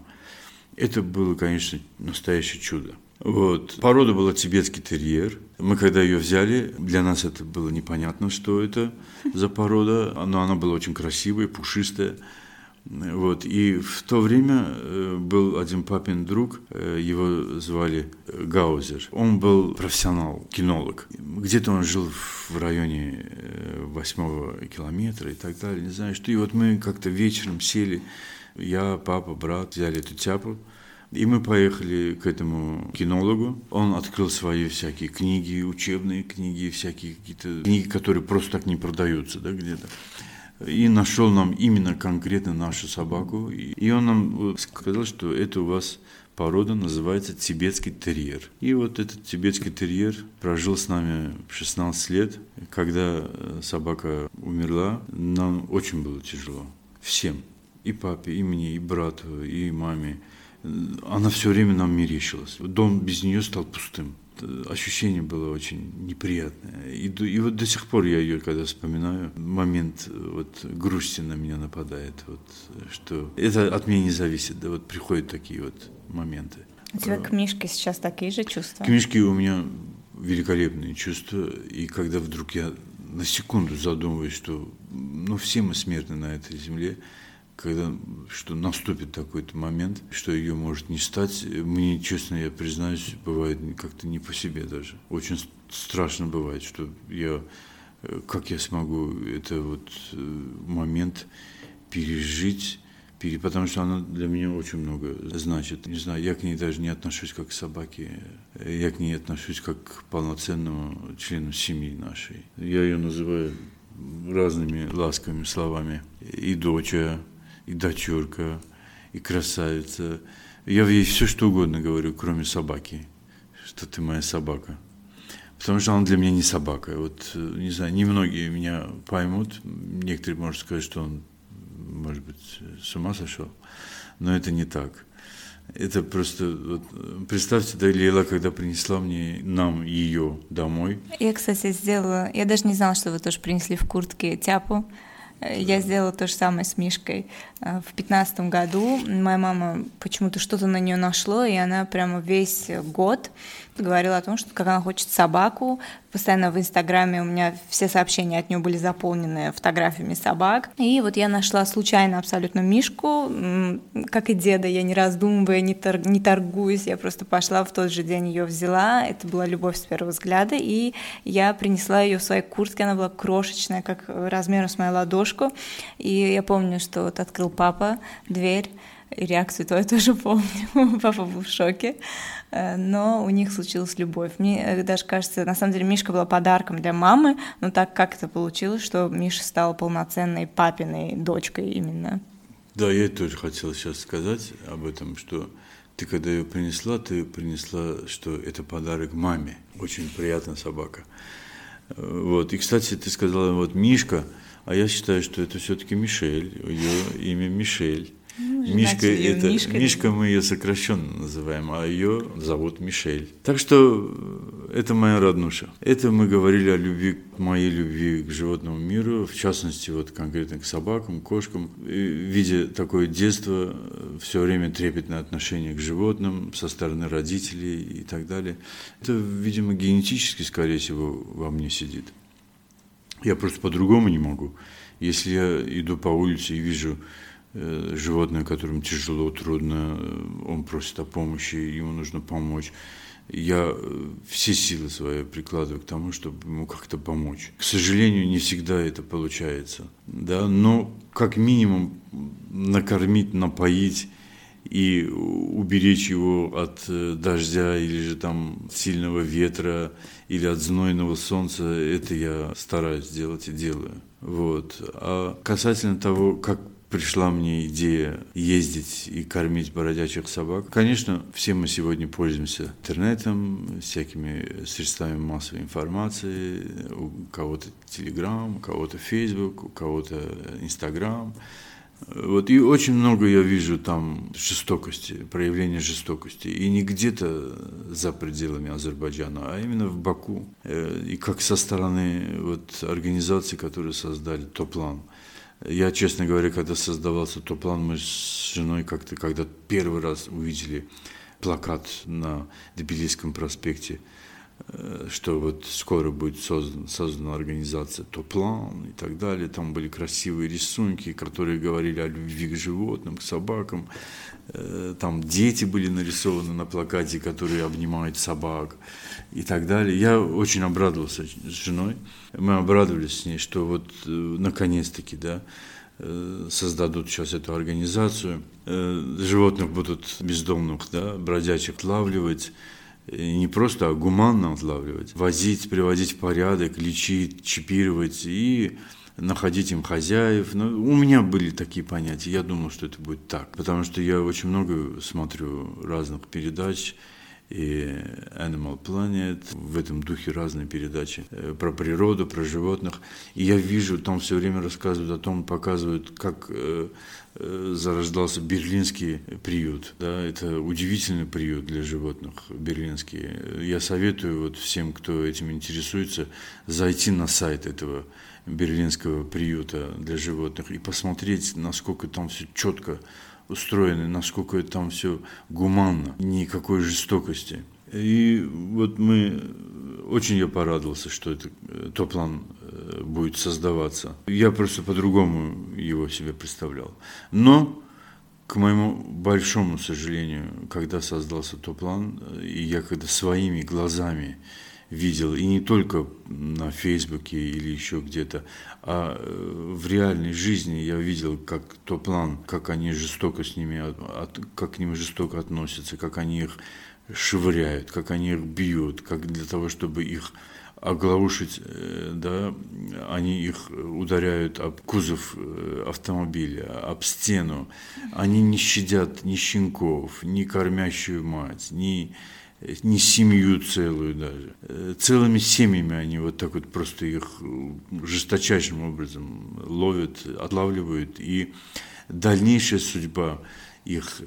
Это было, конечно, настоящее чудо. Вот. Порода была тибетский терьер. Мы когда ее взяли, для нас это было непонятно, что это за порода, но она была очень красивая, пушистая. Вот. И в то время э, был один папин друг, э, его звали э, Гаузер. Он был профессионал, кинолог. Где-то он жил в районе восьмого километра и так далее, не знаю что. И вот мы как-то вечером сели, я, папа, брат, взяли эту тяпу, и мы поехали к этому кинологу. Он открыл свои всякие книги, учебные книги, всякие какие-то книги, которые просто так не продаются, да, где-то и нашел нам именно конкретно нашу собаку. И он нам сказал, что это у вас порода называется тибетский терьер. И вот этот тибетский терьер прожил с нами 16 лет. Когда э, собака умерла, нам очень было тяжело. Всем. И папе, и мне, и брату, и маме. Она все время нам мерещилась. Дом без нее стал пустым ощущение было очень неприятное. И, и вот до сих пор я ее, когда вспоминаю, момент вот грусти на меня нападает, вот, что это от меня не зависит, да, вот приходят такие вот моменты. У тебя к Мишке сейчас такие же чувства? К Мишке у меня великолепные чувства, и когда вдруг я на секунду задумываюсь, что ну, все мы смертны на этой земле, когда что наступит такой-то момент, что ее может не стать, мне, честно, я признаюсь, бывает как-то не по себе даже. Очень страшно бывает, что я, э, как я смогу это вот э, момент пережить, потому что она для меня очень много значит. Не знаю, я к ней даже не отношусь как к собаке, я к ней отношусь как к полноценному члену семьи нашей. Я ее называю разными ласковыми словами. И доча, и дочурка, и красавица. Я ей все что угодно говорю, кроме собаки, что ты моя собака. Потому что она для меня не собака. Вот, не знаю, немногие меня поймут. Некоторые, может сказать, что он может быть, с ума сошел. Но это не так. Это просто, вот, представьте, да, Лейла, когда принесла мне, нам ее домой. Я, кстати, сделала, я даже не знала, что вы тоже принесли в куртке тяпу. Я сделала то же самое с Мишкой. Э, в пятнадцатом году моя мама почему-то что-то на нее нашло, и она прямо весь год говорила о том, что как она хочет собаку. Постоянно в Инстаграме у меня все сообщения от нее были заполнены фотографиями собак. И вот я нашла случайно абсолютно Мишку, как и деда, я не раздумывая, не, тор не торгуюсь, я просто пошла в тот же день ее взяла. Это была любовь с первого взгляда, и я принесла ее в своей куртке, она была крошечная, как размером с мою ладошку. И я помню, что вот открыл папа дверь, и реакцию твою тоже помню. Папа был в шоке. Э, но у них случилась любовь. Мне э, даже кажется, на самом деле Мишка была подарком для мамы, но так как это получилось, что Миша стала полноценной папиной дочкой именно. Да, я тоже хотел сейчас сказать об этом, что ты когда ее принесла, ты принесла, что это подарок маме. Очень приятная собака. Э, вот. И, кстати, ты сказала, вот Мишка, а я считаю, что это все-таки Мишель, ее имя Мишель. Ну, Мишка, это, Мишка. Мишка мы ее сокращенно называем, а ее зовут Мишель. Так что э, это моя роднуша. Это мы говорили о любви, моей любви к животному миру, в частности, вот конкретно к собакам, кошкам. И, видя такое детство, э, все время трепетное отношение к животным со стороны родителей и так далее. Это, видимо, генетически, скорее всего, во мне сидит. Я просто по-другому не могу. Если я иду по улице и вижу Э, животное, которому тяжело, трудно, э, он просит о помощи, ему нужно помочь. Я э, все силы свои прикладываю к тому, чтобы ему как-то помочь. К сожалению, не всегда это получается, да, но как минимум накормить, напоить и уберечь его от дождя или же там сильного ветра или от знойного солнца, это я стараюсь сделать и делаю. Вот. А касательно того, как пришла мне идея ездить и кормить бродячих собак. Конечно, все мы сегодня пользуемся интернетом, всякими средствами массовой информации, у кого-то Телеграм, у кого-то Фейсбук, у кого-то Инстаграм. Вот, и очень много я вижу там жестокости, проявления жестокости. И не где-то за пределами Азербайджана, а именно в Баку. Э, и как со стороны вот, организаций, которые создали Топлан. Я, честно говоря, когда создавался то план, мы с женой как-то, когда первый раз увидели плакат на Тбилисском проспекте, что вот скоро будет создан, создана организация Топлан и так далее. Там были красивые рисунки, которые говорили о любви к животным, к собакам. Э, там дети были нарисованы на плакате, которые обнимают собак и так далее. Я очень обрадовался с женой. Мы обрадовались с ней, что вот э, наконец-таки, да, э, создадут сейчас эту организацию. Животных будут бездомных, да, бродячих отлавливать, не просто, а гуманно отлавливать, возить, приводить в порядок, лечить, чипировать и находить им хозяев. Ну, у меня были такие понятия. Я думал, что это будет так. Потому что я очень много смотрю разных передач, и Animal Planet, в этом духе разные передачи э, про природу, про животных. И я вижу, там все время рассказывают о том, показывают, как э, э, зарождался берлинский приют. Да, это удивительный приют для животных, берлинский. Я советую вот всем, кто этим интересуется, зайти на сайт этого берлинского приюта для животных и посмотреть, насколько там все четко устроено, насколько там все гуманно, никакой жестокости. И вот мы, очень я порадовался, что это, тот план э, будет создаваться. Я просто по-другому его себе представлял. Но, к моему большому сожалению, когда создался тот план, и я когда своими глазами видел, и не только на Фейсбуке или еще где-то, а э, в реальной жизни я видел, как то план, как они жестоко с ними, как к ним жестоко относятся, как они их швыряют, как они их бьют, как для того, чтобы их оглаушить, э, да, они их ударяют об кузов э, автомобиля, об стену. Они не щадят ни щенков, ни кормящую мать, ни, ни семью целую даже. Э, целыми семьями они вот так вот просто их жесточайшим образом ловят, отлавливают. И дальнейшая судьба их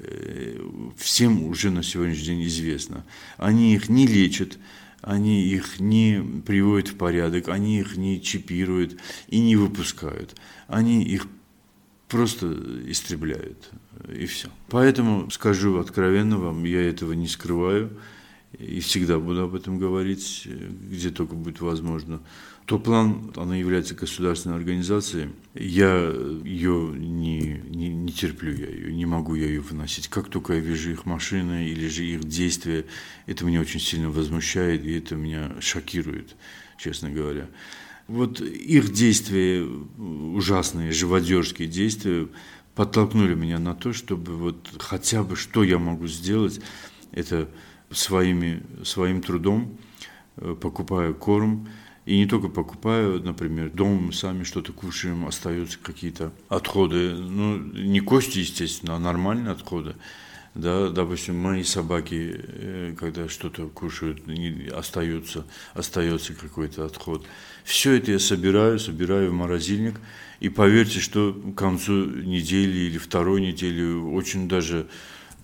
всем уже на сегодняшний день известна. Они их не лечат, они их не приводят в порядок, они их не чипируют и не выпускают. Они их просто истребляют, и все. Поэтому скажу откровенно вам, я этого не скрываю, и всегда буду об этом говорить, где только будет возможно. То план, она является государственной организацией, я ее не, не, не терплю, я ее, не могу я ее выносить. Как только я вижу их машины или же их действия, это меня очень сильно возмущает, и это меня шокирует, честно говоря. Вот их действия, ужасные, живодерские действия, подтолкнули меня на то, чтобы вот хотя бы что я могу сделать, это своими, своим трудом, э, покупая корм, и не только покупаю, например, дома мы сами что-то кушаем, остаются какие-то отходы. Ну, не кости, естественно, а нормальные отходы. Да, допустим, мои собаки, э, когда что-то кушают, остаются, остается какой-то отход. Все это я собираю, собираю в морозильник. И поверьте, что к концу недели или второй недели очень даже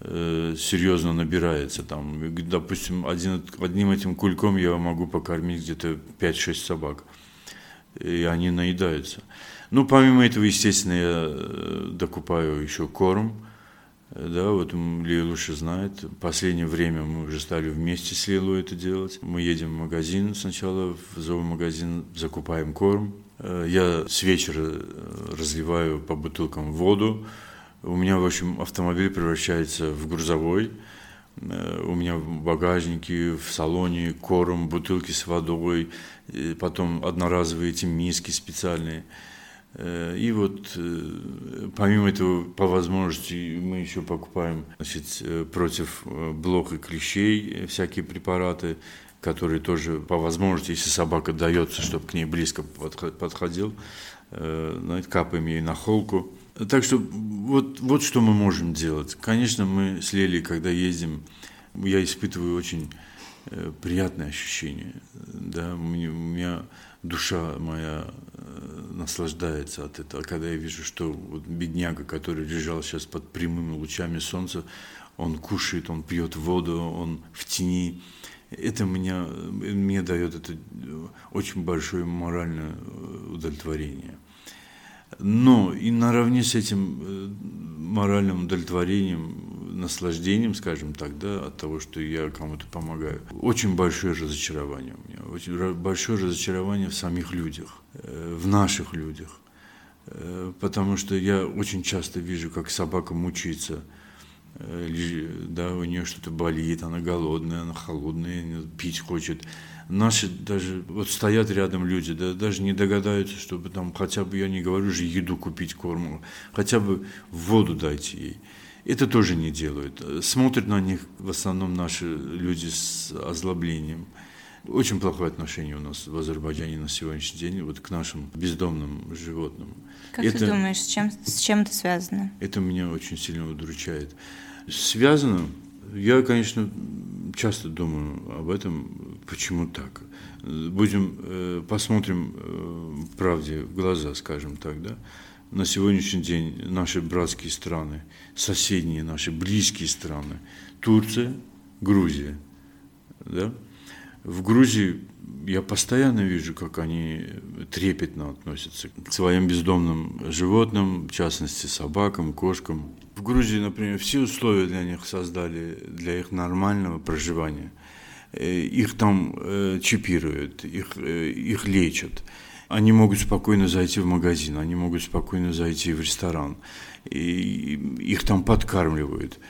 Э, серьезно набирается. Там, допустим, один, одним этим кульком я могу покормить где-то 5-6 собак. И они наедаются. Ну, помимо этого, естественно, я э, докупаю еще корм. Да, вот Лия лучше знает. В последнее время мы уже стали вместе с Лилой это делать. Мы едем в магазин сначала, в зоомагазин, закупаем корм. Э, я с вечера разливаю по бутылкам воду, у меня, в общем, автомобиль превращается в грузовой. Э, у меня в багажнике, в салоне корм, бутылки с водой, потом одноразовые эти миски специальные. Э, и вот э, помимо этого, по возможности, мы еще покупаем значит, против блох и клещей всякие препараты, которые тоже по возможности, если собака дается, чтобы к ней близко подходил, капаем ей на холку. Так что вот, вот что мы можем делать. Конечно, мы с Лелей, когда ездим, я испытываю очень э, приятные ощущения. Да, у меня душа моя э, наслаждается от этого. Когда я вижу, что вот бедняга, который лежал сейчас под прямыми лучами солнца, он кушает, он пьет воду, он в тени. Это меня, мне дает это очень большое моральное э, удовлетворение. Но и наравне с этим э, моральным удовлетворением, наслаждением, скажем так, да, от того, что я кому-то помогаю, очень большое разочарование у меня, очень большое разочарование в самих людях, э, в наших людях. Э, потому что я очень часто вижу, как собака мучается, да, у нее что-то болит, она голодная, она холодная, пить хочет наши даже, вот стоят рядом люди, да, даже не догадаются, чтобы там хотя бы, я не говорю же, еду купить, корм, хотя бы воду дайте ей. Это тоже не делают. Смотрят на них в основном наши люди с озлоблением. Очень плохое отношение у нас в Азербайджане на сегодняшний день вот к нашим бездомным животным. Как это, ты думаешь, с чем, с чем это связано? Это меня очень сильно удручает. Связано, я, конечно, часто думаю об этом, почему так. Будем, э, посмотрим э, правде в глаза, скажем так, да. На сегодняшний день наши братские страны, соседние наши близкие страны, Турция, Грузия, да. В Грузии я постоянно вижу, как они трепетно относятся к своим бездомным животным, в частности собакам, кошкам. В Грузии, например, все условия для них создали, для их нормального проживания. Э, их там э, чипируют, их, э, их лечат. Они могут спокойно зайти в магазин, они могут спокойно зайти в ресторан. И их там подкармливают.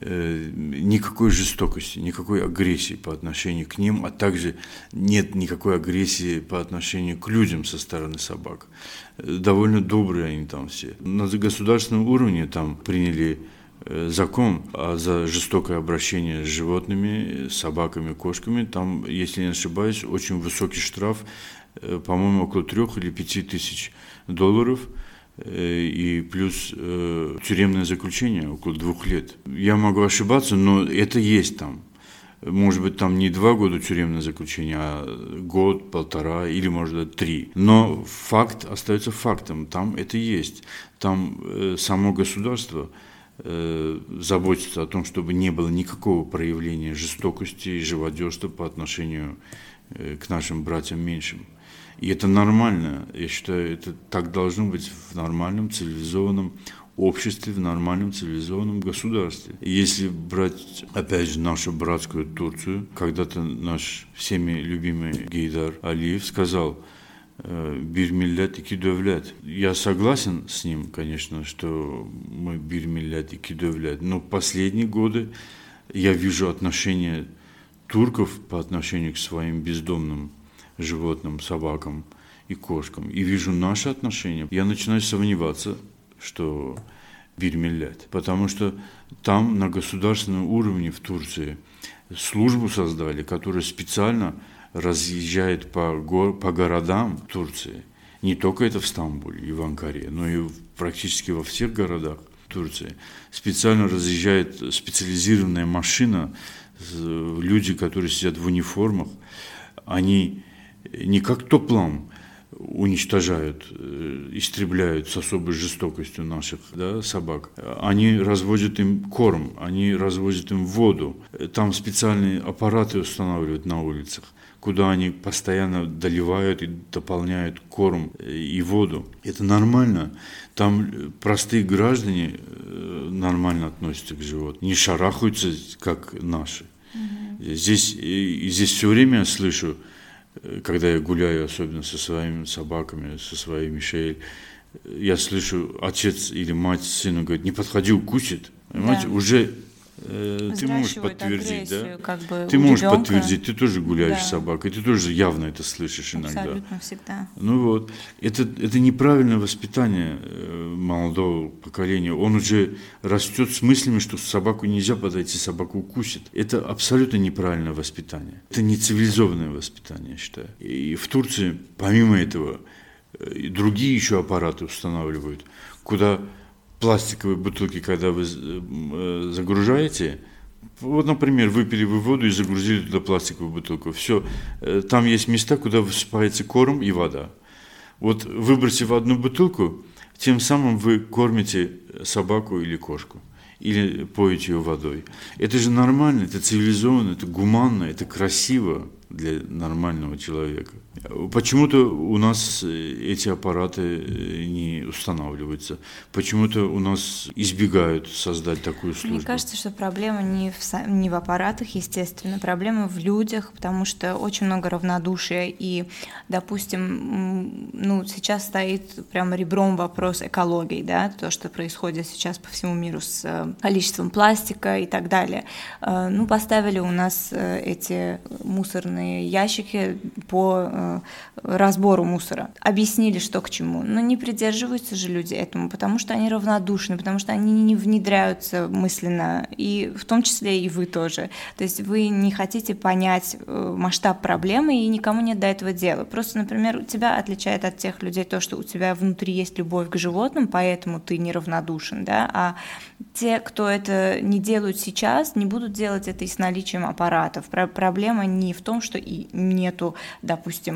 Никакой жестокости, никакой агрессии по отношению к ним, а также нет никакой агрессии по отношению к людям со стороны собак. Довольно добрые они там все. На государственном уровне там приняли Э, закон за жестокое обращение с животными, собаками, кошками. Там, если не ошибаюсь, очень высокий штраф, э, по-моему, около трех или пяти тысяч долларов и плюс тюремное заключение около двух лет. Я могу ошибаться, но это есть там. Может быть, там не два года тюремное заключение, а год, полтора или, может быть, три. Но факт остается фактом. Там это есть. Там само государство Э, заботиться о том, чтобы не было никакого проявления жестокости и живодерства по отношению э, к нашим братьям меньшим. И это нормально. Я считаю, это так должно быть в нормальном цивилизованном обществе, в нормальном цивилизованном государстве. И если брать, опять же, нашу братскую Турцию, когда-то наш всеми любимый Гейдар Алиев сказал – bir millet iki devlet. Я согласен с ним, конечно, что мы bir millet iki devlet, но последние годы я вижу отношение турков по отношению к своим бездомным животным, собакам и кошкам, и вижу наши отношения, я начинаю сомневаться, что бирмиллет, потому что там на государственном уровне в Турции службу создали, которая специально разъезжает по, го, по городам Турции. Не только это в Стамбуле и в Анкаре, но и практически во всех городах Турции. Специально разъезжает специализированная машина, люди, которые сидят в униформах, они не как топлам уничтожают, э, истребляют с особой жестокостью наших да, собак. Они разводят им корм, они разводят им воду. Там специальные аппараты устанавливают на улицах куда они постоянно доливают и дополняют корм и воду. Это нормально. Там простые граждане э, нормально относятся к животным, не шарахаются, как наши. Угу. Здесь, здесь все время я слышу, э, когда я гуляю, особенно со своими собаками, со своей Мишель, я слышу, отец или мать сыну говорит, не подходи, укусит. Понимаете, да. уже Э, ты можешь подтвердить, да? Как бы ты можешь ребенка. подтвердить, ты тоже гуляешь да. с собакой, ты тоже явно это слышишь иногда. Абсолютно всегда. Ну вот, это, это неправильное воспитание э, молодого поколения. Он уже растет с мыслями, что собаку нельзя подойти, собаку укусит. Это абсолютно неправильное воспитание. Это не цивилизованное воспитание, я считаю. И в Турции, помимо этого, э, другие еще аппараты устанавливают, куда пластиковые бутылки, когда вы э, загружаете, вот, например, выпили вы воду и загрузили туда пластиковую бутылку. Все, э, там есть места, куда высыпается корм и вода. Вот выбросив одну бутылку, тем самым вы кормите собаку или кошку или поете ее водой. Это же нормально, это цивилизованно, это гуманно, это красиво для нормального человека. Почему-то у нас э, эти аппараты э, не устанавливаются, почему-то у нас избегают создать такую службу. Мне кажется, что проблема не в, не в аппаратах, естественно, проблема в людях, потому что очень много равнодушия, и, допустим, ну, сейчас стоит прямо ребром вопрос экологии, да, то, что происходит сейчас по всему миру с э, количеством пластика и так далее. Ну, поставили у нас эти мусорные ящики по разбору мусора. Объяснили, что к чему. Но не придерживаются же люди этому, потому что они равнодушны, потому что они не внедряются мысленно, и в том числе и вы тоже. То есть вы не хотите понять э, масштаб проблемы, и никому нет до этого дела. Просто, например, тебя отличает от тех людей то, что у тебя внутри есть любовь к животным, поэтому ты неравнодушен, да, а те, кто это не делают сейчас, не будут делать это и с наличием аппаратов. Проблема не в том, что и нету, допустим,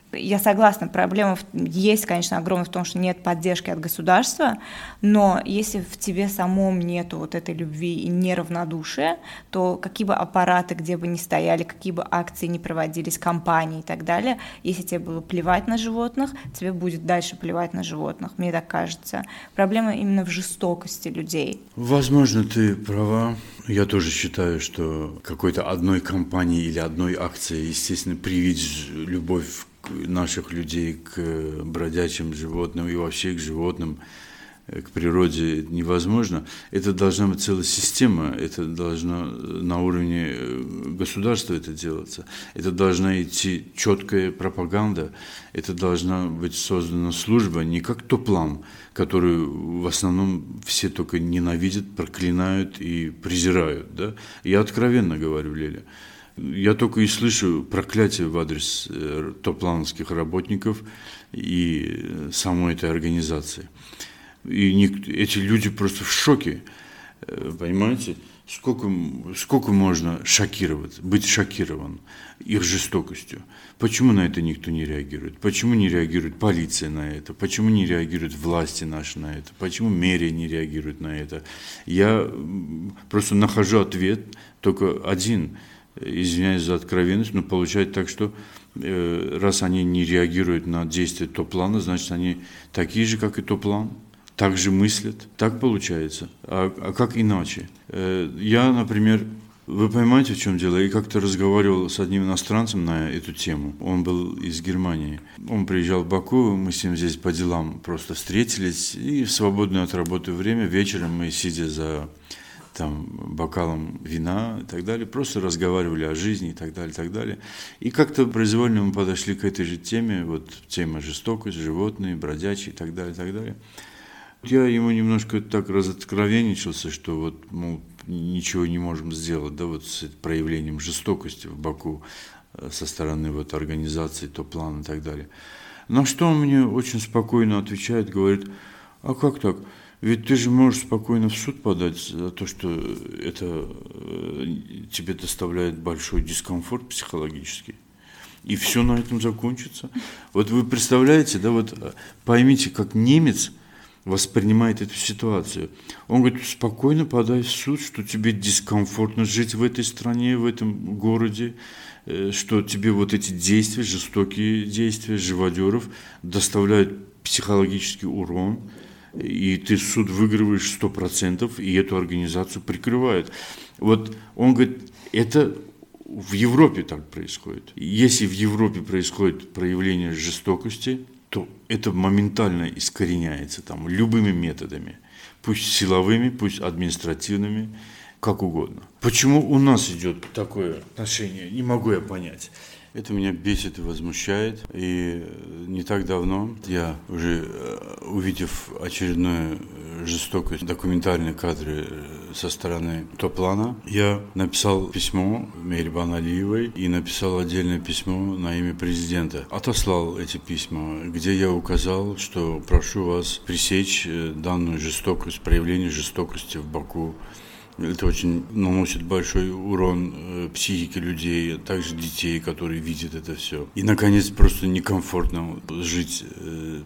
я согласна, проблема есть, конечно, огромная в том, что нет поддержки от государства, но если в тебе самом нету вот этой любви и неравнодушия, то какие бы аппараты где бы ни стояли, какие бы акции ни проводились, компании и так далее, если тебе было плевать на животных, тебе будет дальше плевать на животных, мне так кажется. Проблема именно в жестокости людей. Возможно, ты права. Я тоже считаю, что какой-то одной компании или одной акции, естественно, привить любовь наших людей к бродячим животным и вообще к животным к природе невозможно. Это должна быть целая система, это должно на уровне э, государства это делаться. Это должна идти четкая пропаганда, это должна быть создана служба не как топлан, которую в основном все только ненавидят, проклинают и презирают. Да? Я откровенно говорю, Леля. Я только и слышу проклятие в адрес э, топлановских работников и э, самой этой организации. И не, эти люди просто в шоке, э, понимаете? Сколько, сколько можно шокировать, быть шокирован их жестокостью? Почему на это никто не реагирует? Почему не реагирует полиция на это? Почему не реагируют власти наши на это? Почему мэрия не реагирует на это? Я просто нахожу ответ только один. Извиняюсь за откровенность, но получается так, что э, раз они не реагируют на действия топ-плана, значит, они такие же, как и топ-план так же мыслят. Так получается. А, а как иначе? Э, я, например, вы понимаете, в чем дело? Я как-то разговаривал с одним иностранцем на эту тему. Он был из Германии. Он приезжал в Баку, мы с ним здесь по делам просто встретились. И в свободное от работы время вечером мы, сидя за там, бокалом вина и так далее, просто разговаривали о жизни и так далее, и так далее. И как-то произвольно мы подошли к этой же теме, вот тема жестокость, животные, бродячие и так далее, и так далее. Я ему немножко так разоткровенничался, что вот, мол, ничего не можем сделать, да, вот с проявлением жестокости в Баку э, со стороны вот организации, то план и так далее. На что он мне очень спокойно отвечает, говорит, а как так? Ведь ты же можешь спокойно в суд подать за то, что это э, тебе доставляет большой дискомфорт психологический. И все на этом закончится. Вот вы представляете, да, вот э, поймите, как немец – воспринимает эту ситуацию. Он говорит, спокойно подай в суд, что тебе дискомфортно жить в этой стране, в этом городе, э, что тебе вот эти действия, жестокие действия живодеров доставляют психологический урон, и ты суд выигрываешь сто процентов, и эту организацию прикрывают. Вот он говорит, это в Европе так происходит. Если в Европе происходит проявление жестокости, то это моментально искореняется там любыми методами, пусть силовыми, пусть административными, как угодно. Почему у нас идет такое отношение, не могу я понять. Это меня бесит и возмущает. И не так давно я уже э, увидев очередную жестокость, документальные кадры э, со стороны Топлана, я написал письмо Мейрбан Алиевой и написал отдельное письмо на имя президента. Отослал эти письма, где я указал, что прошу вас пресечь э, данную жестокость, проявление жестокости в Баку это очень наносит большой урон э, психике людей, а также детей, которые видят это все. И, наконец, просто некомфортно жить э,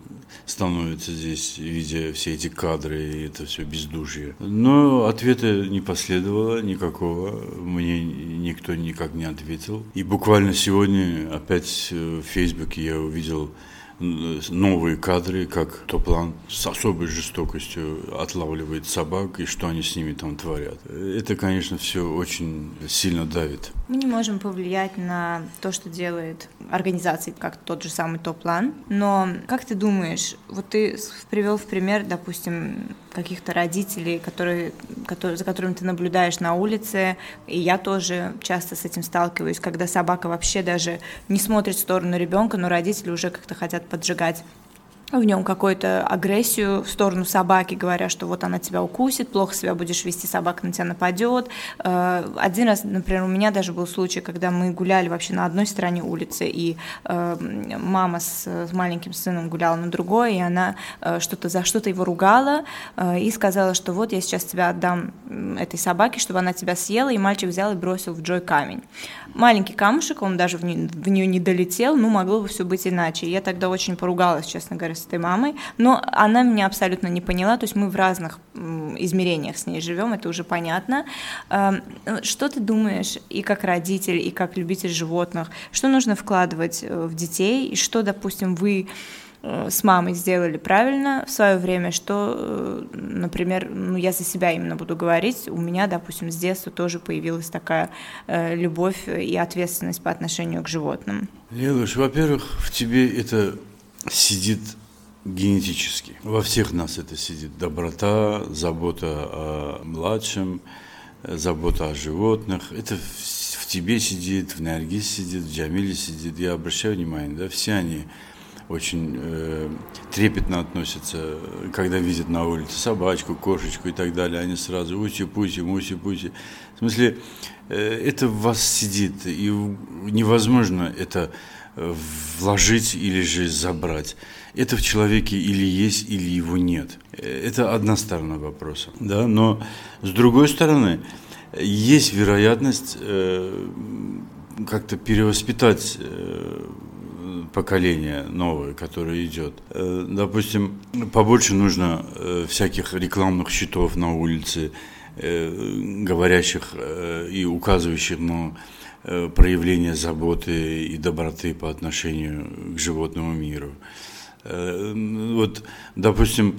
становится здесь, видя все эти кадры и это все бездушие. Но ответа не последовало никакого, мне никто никак не ответил. И буквально сегодня опять в Фейсбуке я увидел новые кадры, как Топлан с особой жестокостью отлавливает собак и что они с ними там творят. Это, конечно, все очень сильно давит. Мы не можем повлиять на то, что делает организации, как тот же самый Топлан, но как ты думаешь, вот ты привел в пример, допустим, каких-то родителей, которые, которые, за которыми ты наблюдаешь на улице, и я тоже часто с этим сталкиваюсь, когда собака вообще даже не смотрит в сторону ребенка, но родители уже как-то хотят поджигать в нем какую-то агрессию в сторону собаки, говоря, что вот она тебя укусит, плохо себя будешь вести, собака на тебя нападет. Э, один раз, например, у меня даже был случай, когда мы гуляли вообще на одной стороне улицы, и э, мама с, маленьким сыном гуляла на другой, и она э, что-то за что-то его ругала и сказала, что вот я сейчас тебя отдам этой собаке, чтобы она тебя съела, и мальчик взял и бросил в Джой камень. Маленький камушек, он даже в, не, в нее не долетел, но могло бы все быть иначе. я тогда очень поругалась, честно говоря, с этой мамой, но она меня абсолютно не поняла, то есть мы в разных измерениях с ней живем, это уже понятно. Эм, что ты думаешь и как родитель, и как любитель животных, что нужно вкладывать э, в детей, и что, допустим, вы с мамой сделали правильно в свое время, что, э, например, ну, я за себя именно буду говорить, у меня, допустим, с детства тоже появилась такая любовь и ответственность по отношению к животным. Лелуш, во-первых, в тебе это сидит генетически. Во всех нас это сидит. Доброта, забота о младшем, забота о животных. Это в тебе сидит, в Наргиз сидит, в Джамиле сидит. Я обращаю внимание, да, все они очень э, трепетно относятся, когда видят на улице собачку, кошечку и так далее. Они сразу уси-пуси, муси-пуси. В смысле, э, это в вас сидит, и невозможно это э, вложить или же забрать. Это в человеке или есть, или его нет. Это одна сторона вопроса. Да? Но с другой стороны, есть вероятность э, как-то перевоспитать э, поколение новое, которое идет. Э, допустим, побольше нужно э, всяких рекламных щитов на улице, э, говорящих и указывающих на проявление заботы и доброты по отношению к животному миру. Вот, допустим,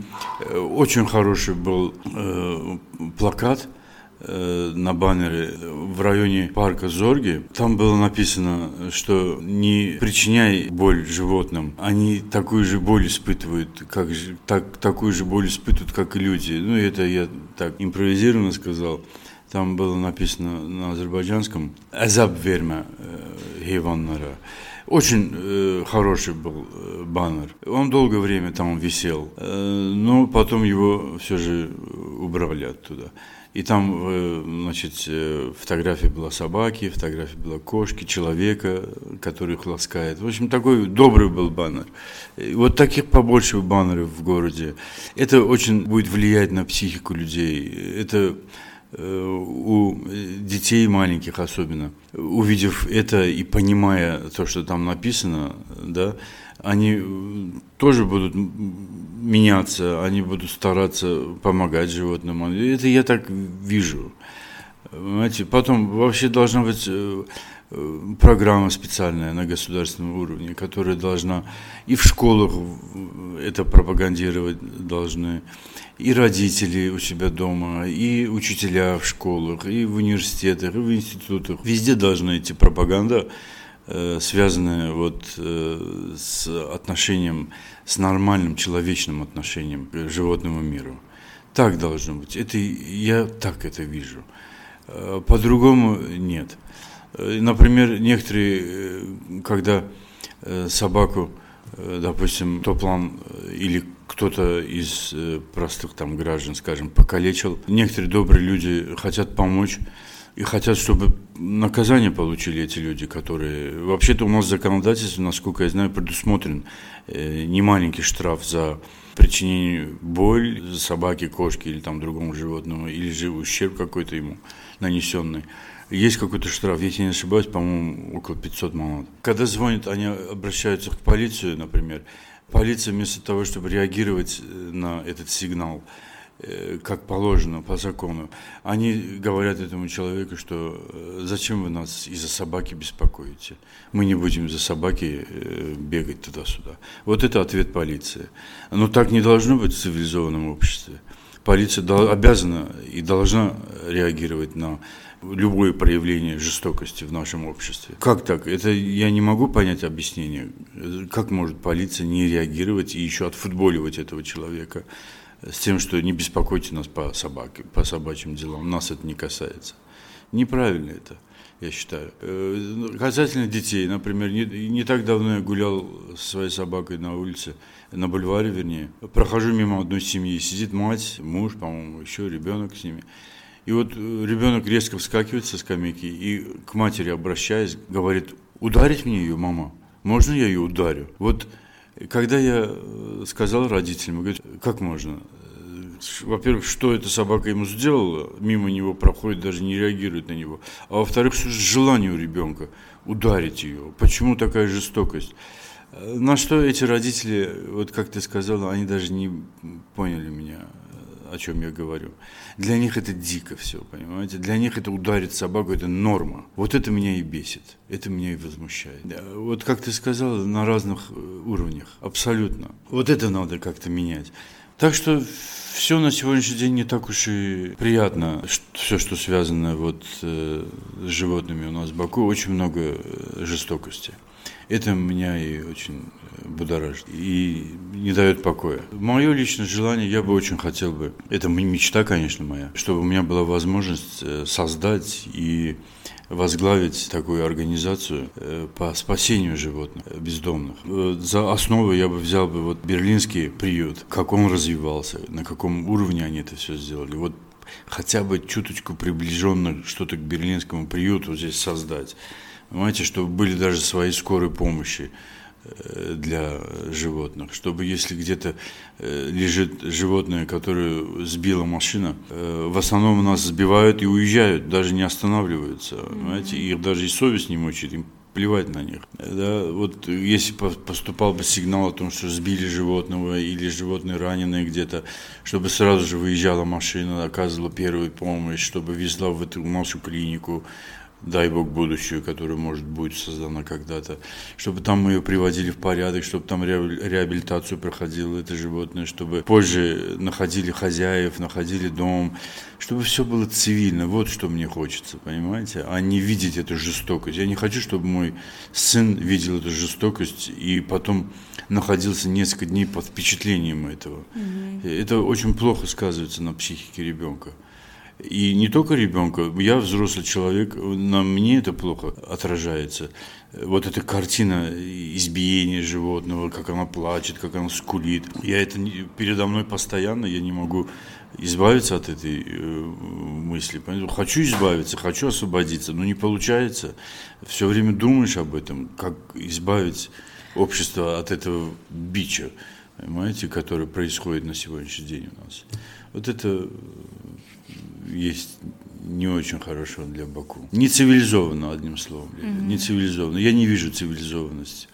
очень хороший был плакат – на баннере в районе парка Зорги. Там было написано, что не причиняй боль животным, они такую же боль испытывают, как, так, такую же боль испытывают, как и люди. Ну, это я так импровизированно сказал. Там было написано на азербайджанском «Азаб верме хейваннара». Очень э, хороший был э, баннер. Он долгое время там висел, э, но потом его все же убрали оттуда. И там, э, значит, э, фотография была собаки, фотография была кошки, человека, который их ласкает. В общем, такой добрый был баннер. И вот таких побольше баннеров в городе. Это очень будет влиять на психику людей. Это э, у детей маленьких особенно, увидев это и понимая то, что там написано, да, они тоже будут меняться, они будут стараться помогать животным. Это я так вижу. Понимаете? Потом вообще должна быть э, э, программа специальная на государственном уровне, которая должна и в школах это пропагандировать должны, и родители у себя дома, и учителя в школах, и в университетах, и в институтах. Везде должна идти пропаганда, э, связанная вот с отношением с нормальным человечным отношением к животному миру. Так должно быть. Это я так это вижу. Э, по-другому нет. Э, например, некоторые, э, когда собаку, допустим, топлан или кто-то из простых там граждан, скажем, покалечил, некоторые добрые люди хотят помочь и хотят, чтобы наказание получили эти люди, которые... Вообще-то у нас законодательство, насколько я знаю, предусмотрен э, немаленький штраф за причинение боли собаке, кошке или там другому животному, или же ущерб какой-то ему нанесенный. Есть какой-то штраф, если не ошибаюсь, по-моему, около 500 монет. Когда звонят, они обращаются к полиции, например. Полиция вместо того, чтобы реагировать э, на этот сигнал, как положено по закону, они говорят этому человеку, что э, зачем вы нас из-за собаки беспокоите? Мы не будем за собаки э, бегать туда-сюда. Вот это ответ полиции. Но так не должно быть в цивилизованном обществе. Полиция обязана и должна реагировать на любое проявление жестокости в нашем обществе. Как так? Это я не могу понять объяснение. Как может полиция не реагировать и еще отфутболивать этого человека? С тем, что не беспокойте нас по собаке, по собачьим делам, нас это не касается. Неправильно это, я считаю. Э, касательно детей, например, не, не так давно я гулял со своей собакой на улице, на бульваре, вернее. Прохожу мимо одной семьи, сидит мать, муж, по-моему, еще ребенок с ними. И вот э, ребенок резко вскакивает со скамейки и к матери обращаясь, говорит, ударить мне ее, мама? Можно я ее ударю? Вот когда я э, сказал родителям, говорят, как можно? Во-первых, что эта собака ему сделала, мимо него проходит, даже не реагирует на него. А во-вторых, желание у ребенка ударить ее. Почему такая жестокость? На что эти родители, вот как ты сказала, они даже не поняли меня о чем я говорю. Для них это дико все, понимаете? Для них это ударить собаку, это норма. Вот это меня и бесит, это меня и возмущает. Вот как ты сказал, на разных э, уровнях, абсолютно. Вот это надо как-то менять. Так что все на сегодняшний день не так уж и приятно. Все, что связано вот э, с животными у нас в Баку, очень много э, жестокости. Это меня и очень будоражит и не дает покоя. Мое личное желание, я бы очень хотел бы, это мечта, конечно, моя, чтобы у меня была возможность э, создать и возглавить такую организацию э, по спасению животных э, бездомных. За основу я бы взял бы вот берлинский приют, как он развивался, на каком уровне они это все сделали. Вот хотя бы чуточку приближенно что-то к берлинскому приюту здесь создать. Понимаете, чтобы были даже свои скорые помощи Э, для животных, чтобы если где-то э, лежит животное, которое сбила машина, э, в основном нас сбивают и уезжают, даже не останавливаются, mm-hmm. понимаете, их даже и совесть не мучает, им плевать на них. Да, вот если поступал бы сигнал о том, что сбили животного или животное раненое где-то, чтобы сразу же выезжала машина, оказывала первую помощь, чтобы везла в эту нашу клинику, дай бог, будущую, которая, может, быть создана когда-то, чтобы там мы ее приводили в порядок, чтобы там реабилитацию проходило это животное, чтобы позже находили хозяев, находили дом, чтобы все было цивильно. Вот что мне хочется, понимаете, а не видеть эту жестокость. Я не хочу, чтобы мой сын видел эту жестокость и потом находился несколько дней под впечатлением этого. Угу. Это очень плохо сказывается на психике ребенка. И не только ребенка, я взрослый человек, на мне это плохо отражается. Вот эта картина избиения животного, как она плачет, как она скулит. Я это передо мной постоянно, я не могу избавиться от этой э, мысли. Хочу избавиться, хочу освободиться, но не получается. Все время думаешь об этом, как избавить общество от этого бича, понимаете, который происходит на сегодняшний день у нас. Вот это есть не очень хорошего для Баку. Не цивилизованно, одним словом. Mm-hmm. Не цивилизованно. Я не вижу цивилизованности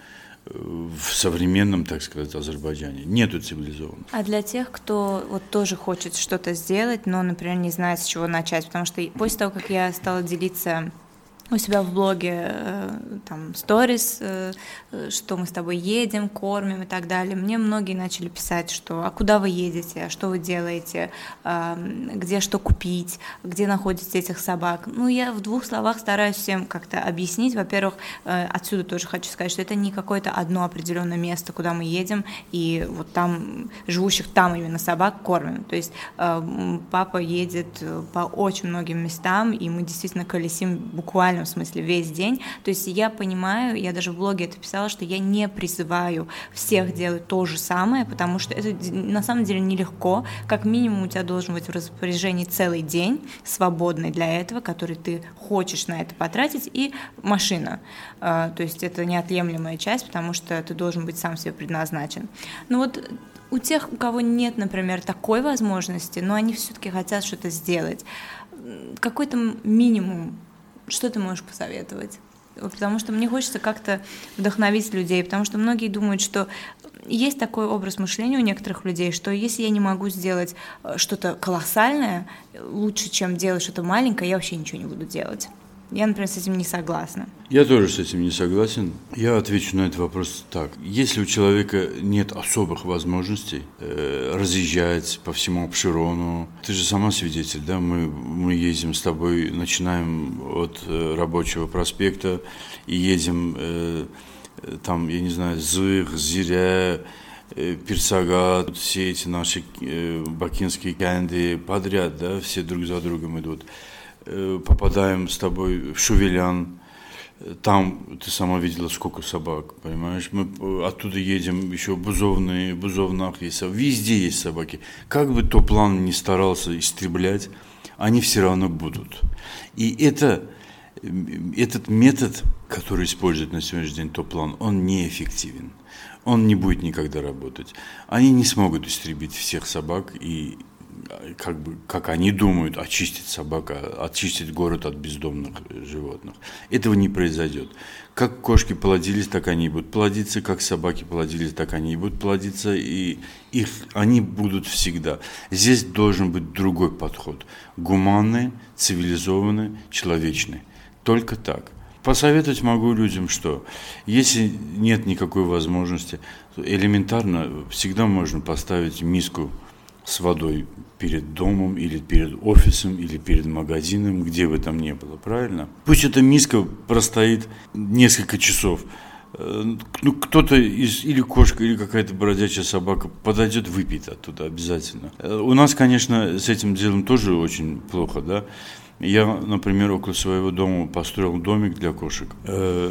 э, в современном, так сказать, Азербайджане. Нету цивилизованности. А для тех, кто вот тоже хочет что-то сделать, но, например, не знает, с чего начать, потому что после того, как я стала делиться у себя в блоге э, там сторис, э, что мы с тобой едем, кормим и так далее. Мне многие начали писать, что а куда вы едете, а что вы делаете, где что купить, где находите этих собак. Ну, я в двух словах стараюсь всем как-то объяснить. Во-первых, э, отсюда тоже хочу сказать, что это не какое-то одно определенное место, куда мы едем, и вот там живущих там именно собак кормим. То есть папа едет по очень многим местам, и мы действительно колесим буквально буквальном смысле весь день. То есть я понимаю, я даже в блоге это писала, что я не призываю всех делать то же самое, потому что это на самом деле нелегко. Как минимум у тебя должен быть в распоряжении целый день, свободный для этого, который ты хочешь на это потратить, и машина. А, то есть это неотъемлемая часть, потому что ты должен быть сам себе предназначен. Ну вот у тех, у кого нет, например, такой возможности, но они все-таки хотят что-то сделать, какой-то минимум что ты можешь посоветовать? Потому что мне хочется как-то вдохновить людей, потому что многие думают, что есть такой образ мышления у некоторых людей, что если я не могу сделать э, что-то колоссальное, лучше, чем делать что-то маленькое, я вообще ничего не буду делать. Я, например, с этим не согласна. Я тоже с этим не согласен. Я отвечу на этот вопрос так. Если у человека нет особых возможностей э, разъезжать по всему Обширону, ты же сама свидетель, да, мы, мы ездим с тобой, начинаем от э, рабочего проспекта и едем э, там, я не знаю, Зых, Зиря, э, Пирсагат, все эти наши э, бакинские кенди подряд, да, все друг за другом идут. Э, попадаем с тобой в Шувелян, там ты сама видела, сколько собак, понимаешь? Мы э, оттуда едем, еще Бузовные, Бузовнах есть, везде есть собаки. Как бы то план не старался истреблять, они все равно будут. И это, этот метод, который использует на сегодняшний день топ-план, он неэффективен. Он не будет никогда работать. Они не смогут истребить всех собак и как бы, как они думают, очистить собака, очистить город от бездомных животных. Этого не произойдет. Как кошки плодились, так они и будут плодиться, как собаки плодились, так они и будут плодиться, и их, они будут всегда. Здесь должен быть другой подход. Гуманный, цивилизованный, человечный. Только так. Посоветовать могу людям, что если нет никакой возможности, элементарно всегда можно поставить миску с водой перед домом или перед офисом или перед магазином, где бы там ни было, правильно? Пусть эта миска простоит несколько часов Э, ну, кто-то из, или кошка, или какая-то бродячая собака подойдет, выпьет оттуда обязательно. Э, у нас, конечно, с этим делом тоже очень плохо, да. Я, например, около своего дома построил домик для кошек. Э,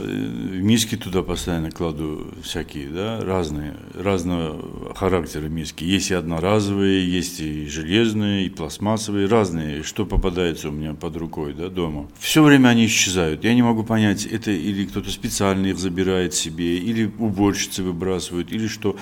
миски туда постоянно кладу всякие, да, разные, разного характера миски. Есть и одноразовые, есть и железные, и пластмассовые, разные, что попадается у меня под рукой, да, дома. Все время они исчезают. Я не могу понять, это или кто-то специально их забирает себе, или уборщицы выбрасывают, или что.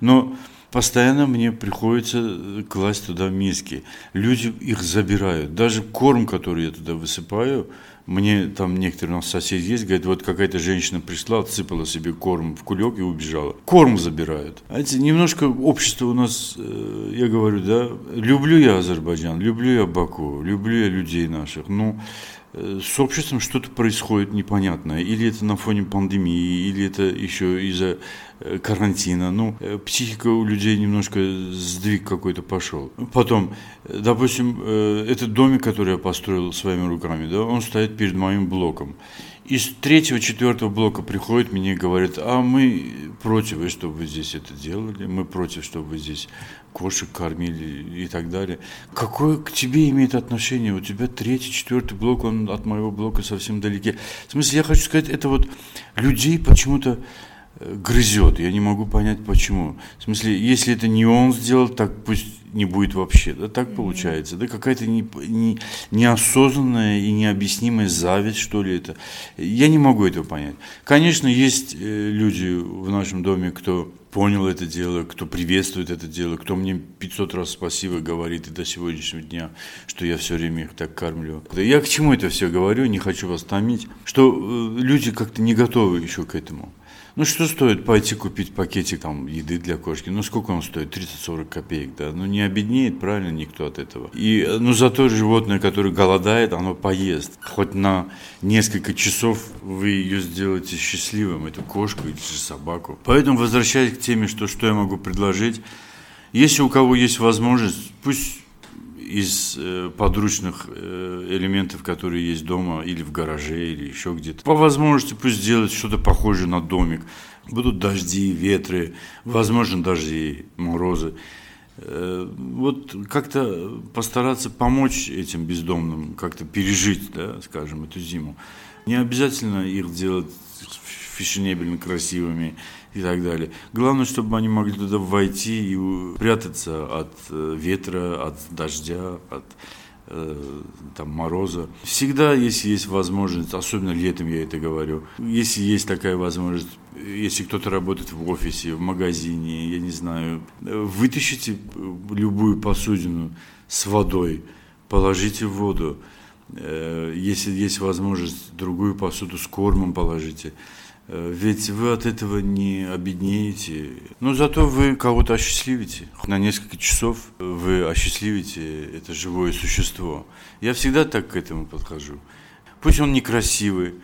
Но постоянно мне приходится э, класть туда миски. Люди их забирают. Даже корм, который я туда высыпаю, мне там некоторые у нас соседи есть, говорят, вот какая-то женщина пришла, отсыпала себе корм в кулек и убежала. Корм забирают. А это немножко общество у нас, э, я говорю, да, люблю я Азербайджан, люблю я Баку, люблю я людей наших, но Э, с обществом что-то происходит непонятное. Или это на фоне пандемии, или это еще из-за э, карантина. Ну, э, психика у людей немножко сдвиг какой-то пошел. Потом, допустим, этот домик, который я построил своими руками, да, он стоит перед моим блоком. Из третьего, четвертого блока приходят мне и говорят, а мы против, чтобы вы здесь это делали, мы против, чтобы вы здесь кошек кормили и так далее. Какое к тебе имеет отношение? У тебя третий, четвертый блок, он от моего блока совсем далеки. В смысле, я хочу сказать, это вот людей почему-то э, грызет. Я не могу понять, почему. В смысле, если это не он сделал, так пусть не будет вообще. Да так получается. Да какая-то не, не, неосознанная и необъяснимая зависть, что ли, это. Я не могу этого понять. Конечно, есть э, люди в нашем доме, кто понял это дело, кто приветствует это дело, кто мне 500 раз спасибо говорит и до сегодняшнего дня, что я все время их так кормлю. Я к чему это все говорю, не хочу вас томить, что э, люди как-то не готовы еще к этому. Ну, что стоит пойти купить пакетик там еды для кошки? Ну, сколько он стоит? 30-40 копеек, да? Ну, не обеднеет, правильно, никто от этого. И, ну, зато животное, которое голодает, оно поест. Хоть на несколько часов вы ее сделаете счастливым, эту кошку или же собаку. Поэтому, возвращаясь к теме, что, что я могу предложить, если у кого есть возможность, пусть из э, подручных э, элементов, которые есть дома или в гараже, или еще где-то. По возможности пусть сделать что-то похожее на домик. Будут дожди, ветры, возможно, даже и морозы. Э, вот как-то постараться помочь этим бездомным, как-то пережить, да, скажем, эту зиму. Не обязательно их делать фешенебельно красивыми и так далее. Главное, чтобы они могли туда войти и прятаться от э, ветра, от дождя, от э, там, мороза. Всегда, если есть возможность, особенно летом я это говорю, если есть такая возможность, если кто-то работает в офисе, в магазине, я не знаю, вытащите любую посудину с водой, положите в воду. Э, если есть возможность, другую посуду с кормом положите. Э, ведь вы от этого не обеднеете, но зато вы кого-то осчастливите. На несколько часов вы осчастливите это живое существо. Я всегда так к этому подхожу. Пусть он некрасивый,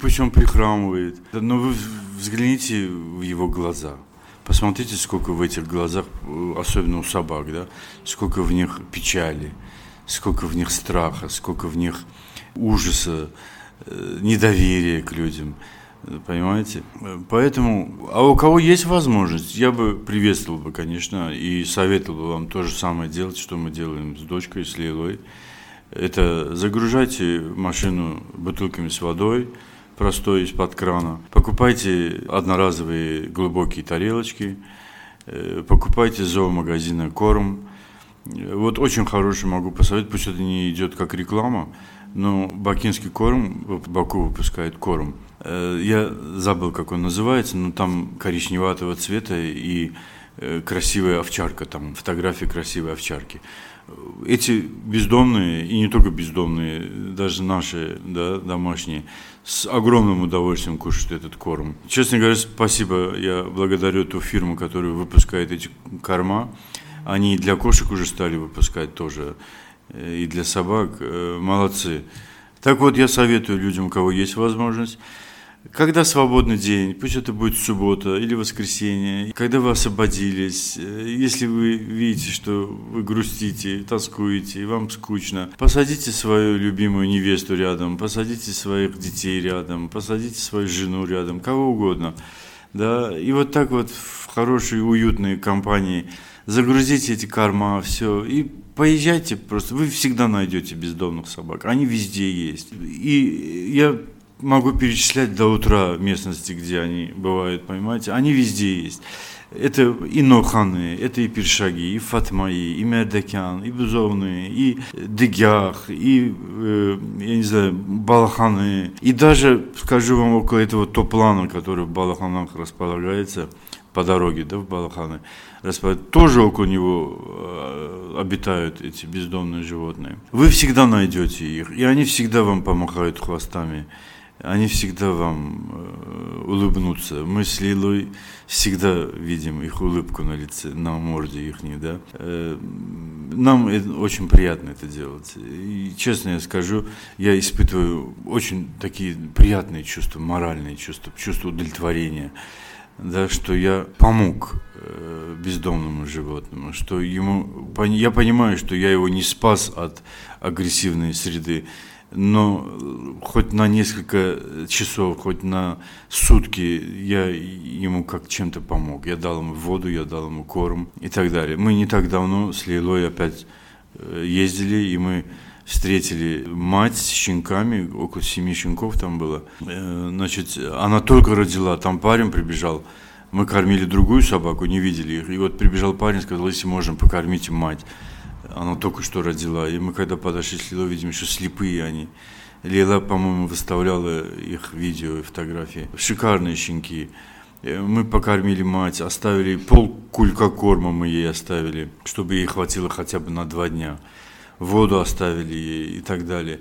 пусть он прихрамывает, но вы взгляните в его глаза. Посмотрите, сколько в этих глазах, особенно у собак, да, сколько в них печали, сколько в них страха, сколько в них ужаса, э, недоверия к людям – Понимаете? Поэтому, а у кого есть возможность, я бы приветствовал бы, конечно, и советовал бы вам то же самое делать, что мы делаем с дочкой, с Лилой. Это загружайте машину бутылками с водой, простой из-под крана. Покупайте одноразовые глубокие тарелочки, э, покупайте зоомагазина корм. Вот очень хороший могу посоветовать, пусть это не идет как реклама, но бакинский корм, Баку выпускает корм. Э, я забыл, как он называется, но там коричневатого цвета и э, красивая овчарка, там фотография красивой овчарки. Эти бездомные, и не только бездомные, даже наши да, домашние, с огромным удовольствием кушают этот корм. Честно говоря, спасибо, я благодарю ту фирму, которая выпускает эти корма. Они для кошек уже стали выпускать тоже Э, и для собак. Молодцы. Так вот, я советую людям, у кого есть возможность, когда свободный день, пусть это будет суббота или воскресенье, когда вы освободились, э, если вы видите, что вы грустите, тоскуете, вам скучно, посадите свою любимую невесту рядом, посадите своих детей рядом, посадите свою жену рядом, кого угодно. Да, и вот так вот в хорошей, уютной компании загрузите эти корма, все, и поезжайте просто, вы всегда найдете бездомных собак, они везде есть. И я могу перечислять до утра местности, где они бывают, понимаете, они везде есть. Это и Ноханы, это и Першаги, и Фатмаи, и Мердакян, и Бузовные, и Дегях, и, э, я не знаю, Балаханы. И даже, скажу вам, около этого топлана, который в Балаханах располагается, по дороге, да, в Балаханы, тоже около него э, обитают эти бездомные животные. Вы всегда найдете их, и они всегда вам помахают хвостами они всегда вам э, улыбнутся. Мы с Лилой всегда видим их улыбку на лице, на морде их, да. Э, нам очень приятно это делать. И честно я скажу, я испытываю очень такие приятные чувства, моральные чувства, чувство удовлетворения, да, что я помог э, бездомному животному, что ему, я понимаю, что я его не спас от агрессивной среды, но э, хоть на несколько часов, хоть на сутки я ему как чем-то помог. Я дал ему воду, я дал ему корм и так далее. Мы не так давно с Лейлой опять э, ездили, и мы встретили мать с щенками, около семи щенков там было. Э, значит, она только родила, там парень прибежал, мы кормили другую собаку, не видели их. И вот прибежал парень, сказал, если можем, покормите мать. Она только что родила. И мы когда подошли с видим, еще слепые они. Лила, по-моему, выставляла их видео и фотографии. Шикарные щенки. Э, мы покормили мать, оставили пол кулька корма мы ей оставили, чтобы ей хватило хотя бы на два дня. Воду оставили ей и так далее.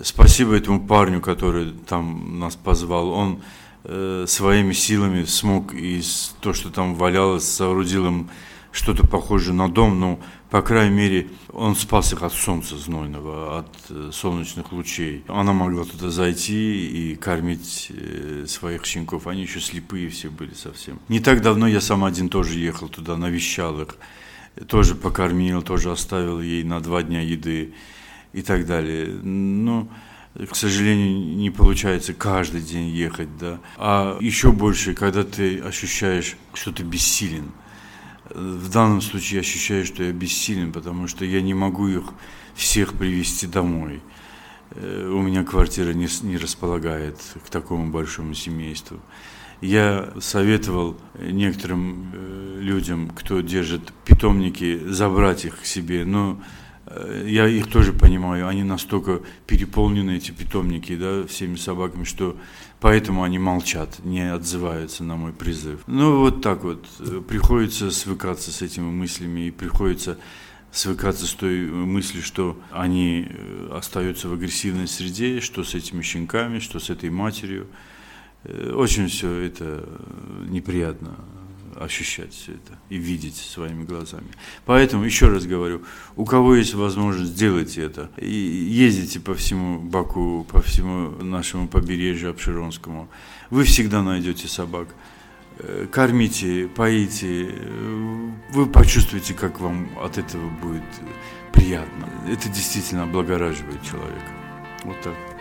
Спасибо этому парню, который там нас позвал. Он э, своими силами смог из то, что там валялось, соорудил им что-то похожее на дом, но, по крайней мере, он спас их от солнца знойного, от э, солнечных лучей. Она могла туда зайти и кормить э, своих щенков. Они еще слепые все были совсем. Не так давно я сам один тоже ехал туда, навещал их. Тоже покормил, тоже оставил ей на два дня еды и так далее. Но к сожалению, не получается каждый день ехать, да. А еще больше, когда ты ощущаешь, что ты бессилен – в данном случае я ощущаю, что я бессилен, потому что я не могу их всех привести домой. Э, у меня квартира не, не располагает к такому большому семейству. Я советовал некоторым э, людям, кто держит питомники, забрать их к себе, но я их тоже понимаю, они настолько переполнены, эти питомники, да, всеми собаками, что поэтому они молчат, не отзываются на мой призыв. Ну, вот так вот, э, приходится свыкаться с этими мыслями и приходится свыкаться с той мыслью, что они э, остаются в агрессивной среде, что с этими щенками, что с этой матерью. Очень все это неприятно ощущать все это и видеть своими глазами. Поэтому, еще раз говорю, у кого есть возможность, делайте это. И ездите по всему Баку, по всему нашему побережью Обширонскому. Вы всегда найдете собак. Э, кормите, поите. Э, вы почувствуете, как вам от этого будет приятно. Это действительно облагораживает человека. Вот так.